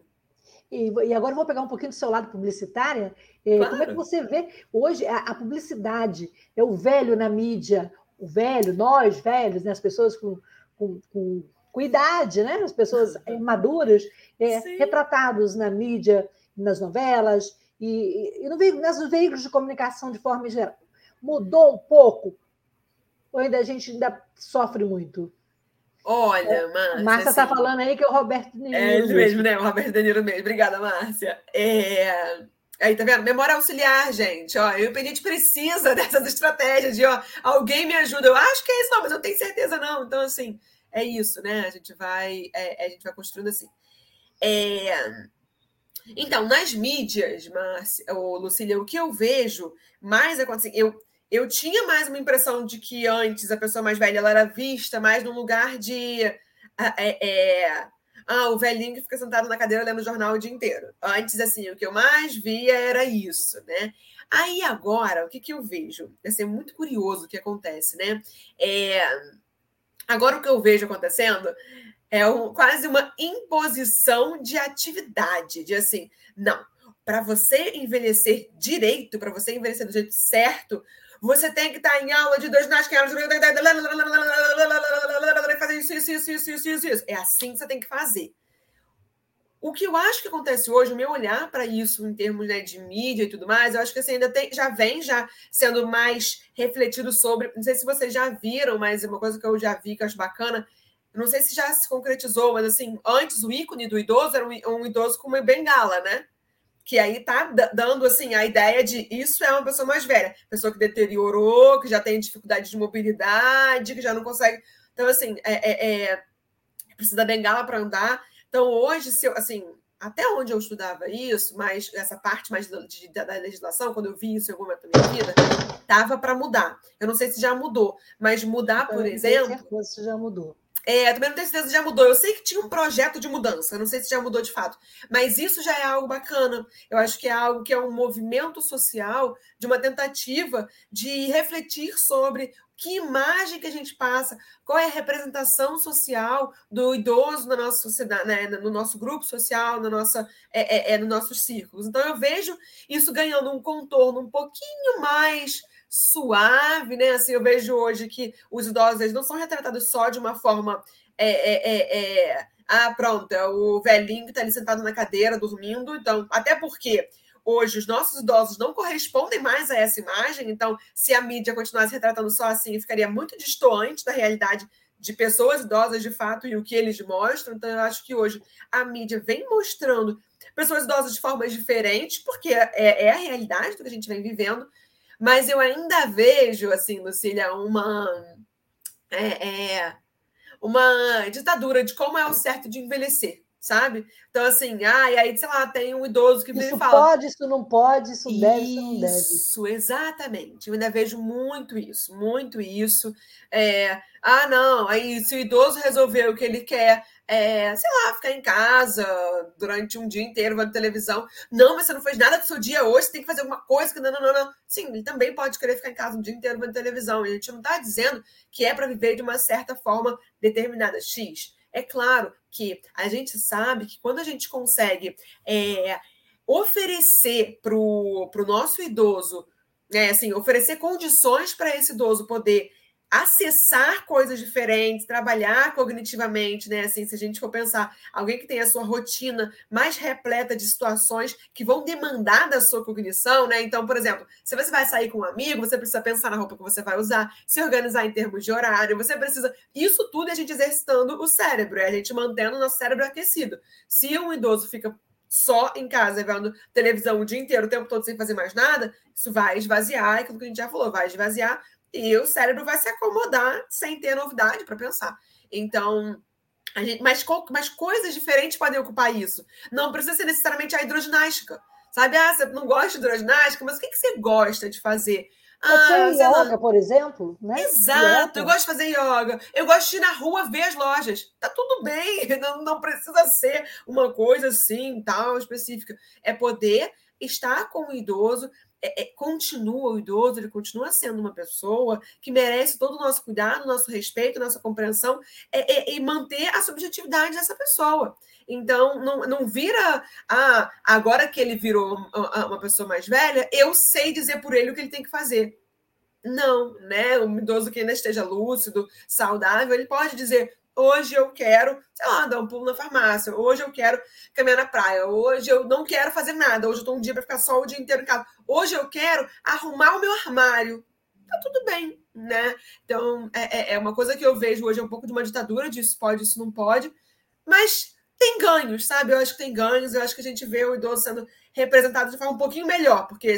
E, e, agora eu vou pegar um pouquinho do seu lado publicitária. Claro. É, como é que você vê hoje a, a, publicidade? É o velho na mídia, o velho, nós velhos, né, as pessoas com, com, com, com idade, né, as pessoas é, maduras, é, retratados na mídia, nas novelas e, e no, nos veículos de comunicação de forma geral. Mudou um pouco? Ou ainda a gente ainda sofre muito? Olha, Márcia. Márcia está assim, falando aí que é o Roberto De Niro. É ele mesmo, né? O Roberto De Niro mesmo. Obrigada, Márcia. É... Aí, tá vendo? Memória auxiliar, gente. Ó, eu, a gente precisa dessas estratégias de, ó, alguém me ajuda. Eu acho que é isso, não, mas eu tenho certeza não. Então, assim, é isso, né? A gente vai, é, a gente vai construindo assim. É... Então, nas mídias, Márcia, ou Lucília, o que eu vejo mais acontecendo, eu eu tinha mais uma impressão de que antes a pessoa mais velha ela era vista mais num lugar de. É, é, ah, o velhinho que fica sentado na cadeira lendo o jornal o dia inteiro. Antes, assim, o que eu mais via era isso, né? Aí agora, o que, que eu vejo? É ser muito curioso o que acontece, né? É, agora o que eu vejo acontecendo é um, quase uma imposição de atividade, de assim, não, para você envelhecer direito, para você envelhecer do jeito certo, você tem que estar em aula de dois nasquelas, fazer isso, isso, isso, isso, isso, isso, isso. É assim que você tem que fazer. o que eu acho que acontece hoje, o meu olhar para isso em termos né, de mídia e tudo mais, eu acho que assim, ainda tem, já vem já sendo mais refletido sobre. Não sei se vocês já viram, mas é uma coisa que eu já vi que eu acho bacana. Não sei se já se concretizou, mas assim, antes o ícone do idoso era um, um idoso com uma bengala, né? Que aí tá dando assim a ideia de isso é uma pessoa mais velha, pessoa que deteriorou, que já tem dificuldade de mobilidade, que já não consegue. Então, assim, é, é, é precisa da bengala para andar. Então, hoje, se eu, assim, até onde eu estudava isso, mas essa parte mais de, da, da, legislação, quando eu vi isso em algum momento da minha vida, estava para mudar. Eu não sei se já mudou, mas mudar, por exemplo. Certeza se já mudou. É, também não tenho certeza se já mudou. Eu sei que tinha um projeto de mudança, não sei se já mudou de fato. Mas isso já é algo bacana. Eu acho que é algo que é um movimento social de uma tentativa de refletir sobre que imagem que a gente passa, qual é a representação social do idoso na nossa sociedade, né, no nosso grupo social, na nossa, é, é, é, nos nossos círculos. Então eu vejo isso ganhando um contorno um pouquinho mais suave, né? Assim, eu vejo hoje que os idosos eles não são retratados só de uma forma é, é, é, é ah, pronto, é o velhinho que está ali sentado na cadeira dormindo. Então, até porque Hoje, os nossos idosos não correspondem mais a essa imagem, então, se a mídia continuasse retratando só assim, ficaria muito distoante da realidade de pessoas idosas de fato e o que eles mostram. Então, eu acho que hoje a mídia vem mostrando pessoas idosas de formas diferentes, porque é, é a realidade do que a gente vem vivendo, mas eu ainda vejo, assim, Lucília, uma. É, é, uma ditadura de como é o certo de envelhecer sabe? Então, assim, ah, e aí, sei lá, tem um idoso que isso me fala. Pode, isso não pode, isso, isso deve, isso não deve. Isso, exatamente. Eu ainda vejo muito isso, muito isso. É, ah, não, aí se o idoso resolver o que ele quer, é, sei lá, ficar em casa durante um dia inteiro vendo televisão. Não, mas você não fez nada do seu dia hoje, você tem que fazer alguma coisa que não, não, não, não. Sim, ele também pode querer ficar em casa um dia inteiro vendo televisão. A gente não está dizendo que é para viver de uma certa forma determinada X. É claro que a gente sabe que quando a gente consegue é, oferecer para o nosso idoso, né, assim, oferecer condições para esse idoso poder acessar coisas diferentes, trabalhar cognitivamente, né? Assim, se a gente for pensar, alguém que tem a sua rotina mais repleta de situações que vão demandar da sua cognição, né? Então, por exemplo, se você vai sair com um amigo, você precisa pensar na roupa que você vai usar, se organizar em termos de horário, você precisa. Isso tudo é a gente exercitando o cérebro, é a gente mantendo o nosso cérebro aquecido. Se um idoso fica só em casa, vendo televisão o dia inteiro, o tempo todo sem fazer mais nada, isso vai esvaziar, aquilo que a gente já falou, vai esvaziar e o cérebro vai se acomodar sem ter novidade para pensar. Então, gente, mas, mas coisas diferentes podem ocupar isso. Não precisa ser necessariamente a hidroginástica. Sabe, ah, você não gosta de hidroginástica, mas o que, que você gosta de fazer? Ah, yoga, por exemplo, né? Exato, yoga. eu gosto de fazer yoga. Eu gosto de ir na rua ver as lojas. Tá tudo bem, não, não precisa ser uma coisa assim, tal, específica. É poder estar com o idoso é, é, continua o idoso, ele continua sendo uma pessoa que merece todo o nosso cuidado, nosso respeito, nossa compreensão é, é, e manter a subjetividade dessa pessoa. Então, não, não vira, ah, agora que ele virou uma pessoa mais velha, eu sei dizer por ele o que ele tem que fazer. Não, né? O idoso que ainda esteja lúcido, saudável, ele pode dizer: Hoje eu quero, sei lá, dar um pulo na farmácia. Hoje eu quero caminhar na praia. Hoje eu não quero fazer nada. Hoje eu estou um dia para ficar só o dia inteiro em casa. Hoje eu quero arrumar o meu armário. Tá tudo bem, né? Então, é, é, é uma coisa que eu vejo hoje, é um pouco de uma ditadura disso pode, isso não pode. Mas tem ganhos, sabe? Eu acho que tem ganhos. Eu acho que a gente vê o idoso sendo representado de forma um pouquinho melhor, porque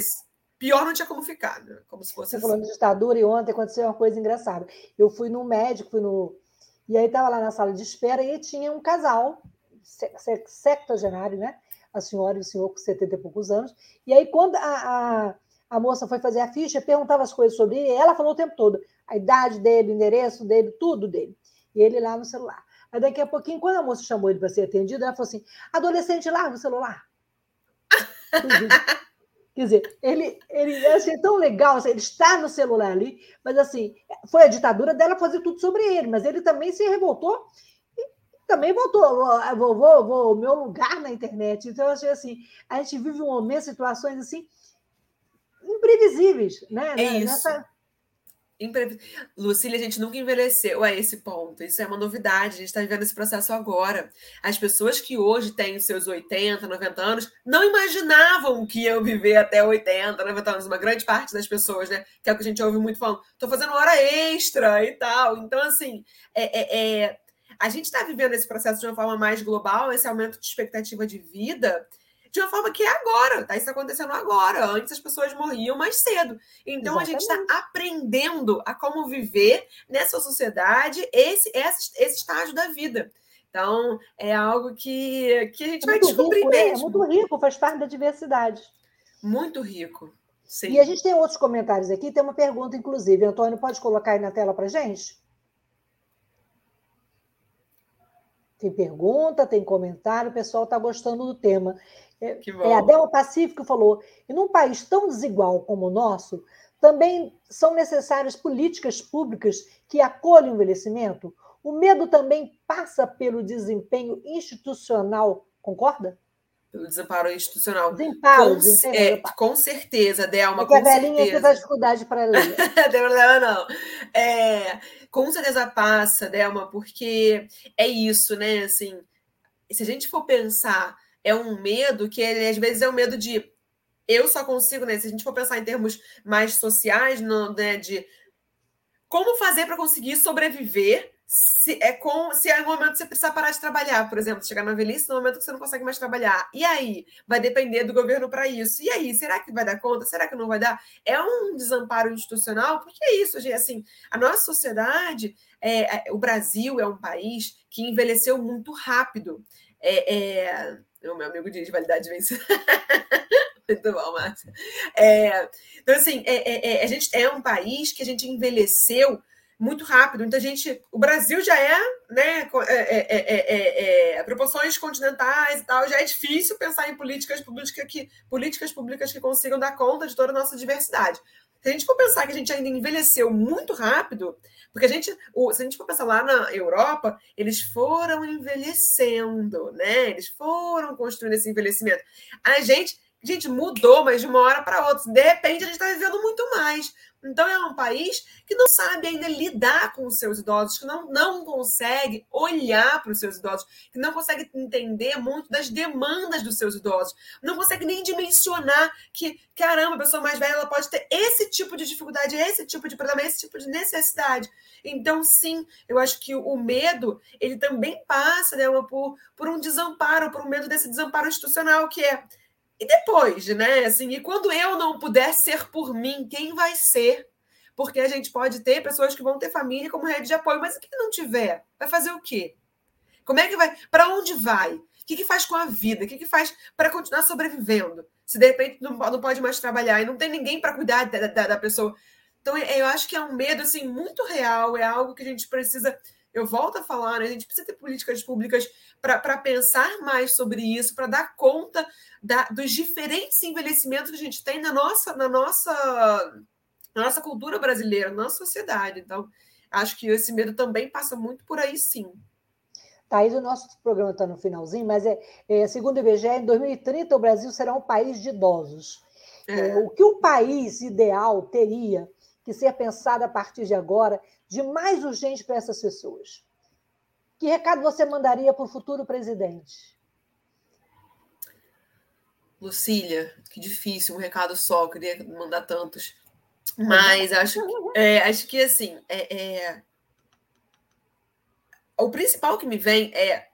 pior não tinha como ficar, né? Como se fosse. Você assim. falou de ditadura e ontem aconteceu uma coisa engraçada. Eu fui no médico, fui no e aí estava lá na sala de espera e tinha um casal, sectogenário, né? A senhora e o senhor com 70 e poucos anos. E aí, quando a, a, a moça foi fazer a ficha, perguntava as coisas sobre ele, ela falou o tempo todo, a idade dele, o endereço dele, tudo dele. E ele lá no celular. Aí daqui a pouquinho, quando a moça chamou ele para ser atendido, ela falou assim: adolescente, larga o celular. Quer dizer, ele, ele é tão legal, assim, ele está no celular ali, mas assim, foi a ditadura dela fazer tudo sobre ele, mas ele também se revoltou e também voltou, vou, vou, vou, meu lugar na internet. Então, eu achei assim, a gente vive um momento, situações assim, imprevisíveis, né? É isso. Nessa... Imprevi... Lucília, a gente nunca envelheceu a esse ponto. Isso é uma novidade. A gente está vivendo esse processo agora. As pessoas que hoje têm seus 80, 90 anos não imaginavam que iam viver até 80, 90 anos. Uma grande parte das pessoas, né? Que é o que a gente ouve muito falando. Estou fazendo hora extra e tal. Então, assim, é, é, é... a gente está vivendo esse processo de uma forma mais global, esse aumento de expectativa de vida de uma forma que é agora, tá? Isso está acontecendo agora. Antes as pessoas morriam mais cedo. Então Exatamente. a gente está aprendendo a como viver nessa sociedade esse, esse, esse estágio da vida. Então, é algo que, que a gente é vai descobrir rico, mesmo. É, é muito rico, faz parte da diversidade. Muito rico. Sim. E a gente tem outros comentários aqui, tem uma pergunta, inclusive. Antônio, pode colocar aí na tela para gente? Tem pergunta, tem comentário, o pessoal está gostando do tema. É, é, a Delma Pacífico falou, e num país tão desigual como o nosso, também são necessárias políticas públicas que acolham o envelhecimento? O medo também passa pelo desempenho institucional, concorda? Pelo desamparo institucional. Desemparo, com, é, com certeza, Delma, é com a velhinha certeza. teve dificuldade para ler. problema, não. É, com certeza passa, Delma, porque é isso, né? Assim, se a gente for pensar é um medo que ele às vezes é um medo de eu só consigo, né? Se a gente for pensar em termos mais sociais, no, né, de como fazer para conseguir sobreviver se é com se é no momento que você precisa parar de trabalhar, por exemplo, chegar na velhice, no momento que você não consegue mais trabalhar. E aí? Vai depender do governo para isso. E aí, será que vai dar conta? Será que não vai dar? É um desamparo institucional, porque é isso, gente, assim, a nossa sociedade, é, é, o Brasil é um país que envelheceu muito rápido. É, é, o meu amigo diz validade vencida. Muito bom, Márcia. É, então, assim, é, é, é, a gente é um país que a gente envelheceu muito rápido. Então, a gente, o Brasil já é, né, é, é, proporções continentais e tal, já é difícil pensar em políticas públicas que, políticas públicas que consigam dar conta de toda a nossa diversidade. Se a gente for pensar que a gente ainda envelheceu muito rápido, porque a gente, se a gente for pensar lá na Europa, eles foram envelhecendo, né? Eles foram construindo esse envelhecimento. A gente, gente mudou, mas de uma hora para outra. De repente, a gente está vivendo muito mais. Então, é um país que não sabe ainda lidar com os seus idosos, que não, não consegue olhar para os seus idosos, que não consegue entender muito das demandas dos seus idosos, não consegue nem dimensionar que, caramba, a pessoa mais velha ela pode ter esse tipo de dificuldade, esse tipo de problema, esse tipo de necessidade. Então, sim, eu acho que o medo, ele também passa né, por, por um desamparo, por um medo desse desamparo institucional, que é e depois, né? Assim, e quando eu não puder ser por mim, quem vai ser? Porque a gente pode ter pessoas que vão ter família como rede de apoio, mas e quem não tiver? Vai fazer o quê? Como é que vai? Para onde vai? O que, que faz com a vida? O que, que faz para continuar sobrevivendo? Se de repente não, não pode mais trabalhar e não tem ninguém para cuidar da, da, da pessoa. Então, eu acho que é um medo assim, muito real, é algo que a gente precisa eu volto a falar, né? a gente precisa ter políticas públicas para pensar mais sobre isso, para dar conta da, dos diferentes envelhecimentos que a gente tem na nossa, na nossa, na nossa cultura brasileira, na nossa sociedade. Então, acho que esse medo também passa muito por aí, sim. Thaís, o nosso programa está no finalzinho, mas é, é, segundo o IBGE, em 2030 o Brasil será um país de idosos. É. É, o que o país ideal teria que ser pensado a partir de agora de mais urgente para essas pessoas? Que recado você mandaria para o futuro presidente? Lucília, que difícil, um recado só, queria mandar tantos. Mas acho que, é, acho que assim, é, é... o principal que me vem é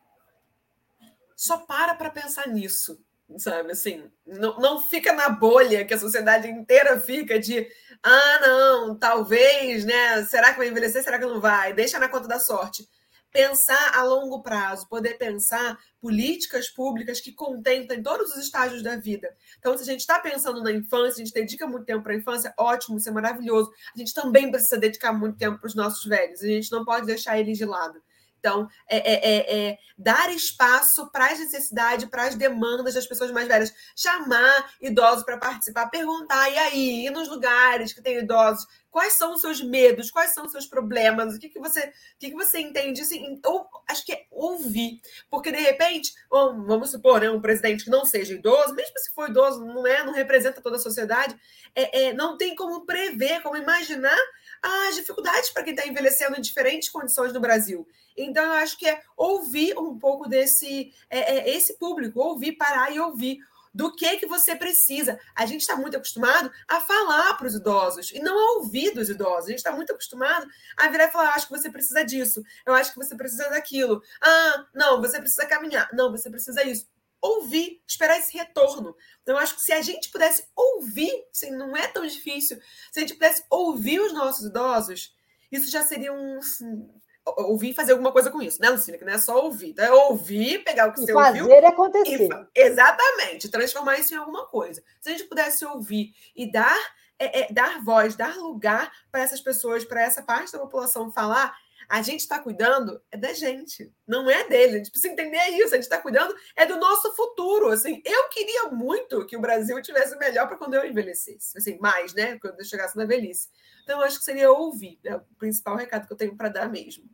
só para para pensar nisso sabe? Assim, não, não fica na bolha que a sociedade inteira fica de ah, não, talvez, né? Será que vai envelhecer? Será que não vai? Deixa na conta da sorte. Pensar a longo prazo, poder pensar políticas públicas que contemplem todos os estágios da vida. Então, se a gente está pensando na infância, a gente dedica muito tempo para a infância, ótimo, isso é maravilhoso. A gente também precisa dedicar muito tempo para os nossos velhos, a gente não pode deixar eles de lado. Então, é, é, é, é dar espaço para as necessidades, para as demandas das pessoas mais velhas. Chamar idosos para participar, perguntar, e aí, e nos lugares que tem idosos, quais são os seus medos, quais são os seus problemas, o que, que você o que, que você entende? Assim, ou, acho que é ouvir. Porque, de repente, vamos supor, né, um presidente que não seja idoso, mesmo se for idoso, não é, não representa toda a sociedade, é, é, não tem como prever, como imaginar as dificuldades para quem está envelhecendo em diferentes condições no Brasil. Então, eu acho que é ouvir um pouco desse é, é, esse público, ouvir, parar e ouvir do que que você precisa. A gente está muito acostumado a falar para os idosos e não a ouvir dos idosos. A gente está muito acostumado a virar e falar: acho que você precisa disso, eu acho que você precisa daquilo. Ah, não, você precisa caminhar. Não, você precisa isso. Ouvir, esperar esse retorno. Então, eu acho que se a gente pudesse ouvir, assim, não é tão difícil, se a gente pudesse ouvir os nossos idosos, isso já seria um, assim, ouvir e fazer alguma coisa com isso, né, Lucina? Que não é só ouvir. Então, é ouvir, pegar o que e você fazer ouviu. Fazer acontecer. E, exatamente, transformar isso em alguma coisa. Se a gente pudesse ouvir e dar, é, é, dar voz, dar lugar para essas pessoas, para essa parte da população falar, a gente está cuidando é da gente, não é dele. A gente precisa entender isso. A gente está cuidando é do nosso futuro. Assim, eu queria muito que o Brasil tivesse melhor para quando eu envelhecesse, assim, mais, né? Quando eu chegasse na velhice. Então, eu acho que seria ouvir, é o principal recado que eu tenho para dar mesmo.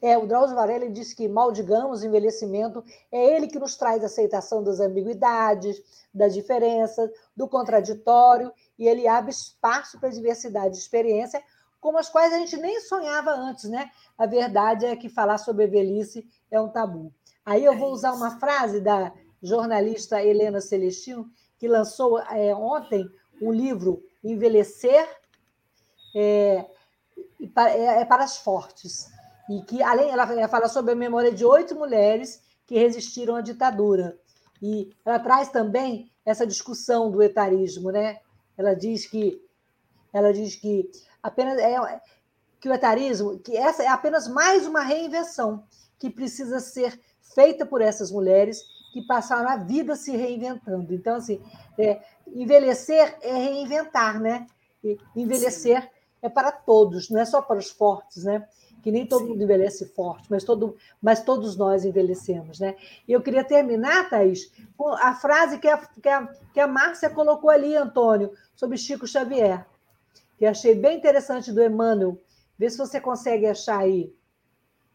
É, o Drauzio Varela disse que, mal digamos, envelhecimento é ele que nos traz a aceitação das ambiguidades, das diferenças, do contraditório, e ele abre espaço para a diversidade de experiência, como as quais a gente nem sonhava antes, né? A verdade é que falar sobre a velhice é um tabu. Aí eu vou usar uma frase da jornalista Helena Celestino, que lançou é, ontem um livro Envelhecer é, é, é para as fortes e que, além, ela fala sobre a memória de oito mulheres que resistiram à ditadura. E ela traz também essa discussão do etarismo, né? Ela diz que ela diz que apenas é que o etarismo, que essa é apenas mais uma reinvenção que precisa ser feita por essas mulheres que passaram a vida se reinventando. Então, assim, é, envelhecer é reinventar, né? E envelhecer Sim. é para todos, não é só para os fortes, né? que nem todo Sim. mundo envelhece forte, mas, todo, mas todos nós envelhecemos. Né? E eu queria terminar, Thaís, com a frase que a, que a, que a Márcia colocou ali, Antônio, sobre Chico Xavier, que achei bem interessante do Emmanuel. Vê se você consegue achar aí.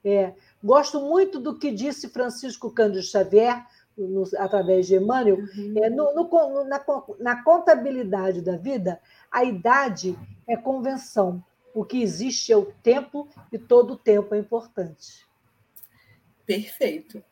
É, gosto muito do que disse Francisco Cândido Xavier, no, através de Emmanuel, uhum. é, no, no, na, na contabilidade da vida, a idade é convenção o que existe é o tempo e todo o tempo é importante. Perfeito.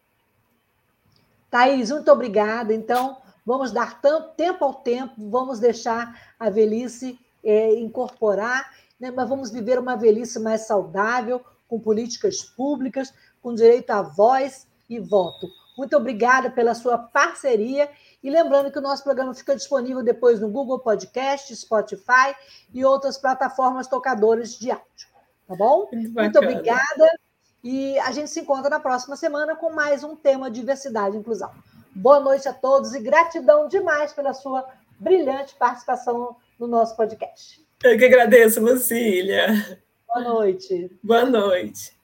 Thaís, muito obrigada. Então, vamos dar tempo ao tempo, vamos deixar a velhice é, incorporar, né? mas vamos viver uma velhice mais saudável, com políticas públicas, com direito à voz e voto. Muito obrigada pela sua parceria e lembrando que o nosso programa fica disponível depois no Google Podcast, Spotify e outras plataformas tocadoras de áudio. Tá bom? Muito, Muito obrigada. E a gente se encontra na próxima semana com mais um tema diversidade e inclusão. Boa noite a todos e gratidão demais pela sua brilhante participação no nosso podcast. Eu que agradeço, Lucília. Boa noite. Boa noite.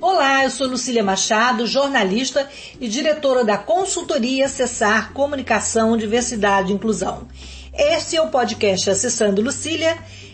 Olá, eu sou Lucília Machado, jornalista e diretora da consultoria Acessar Comunicação, Diversidade e Inclusão. Este é o podcast Acessando Lucília,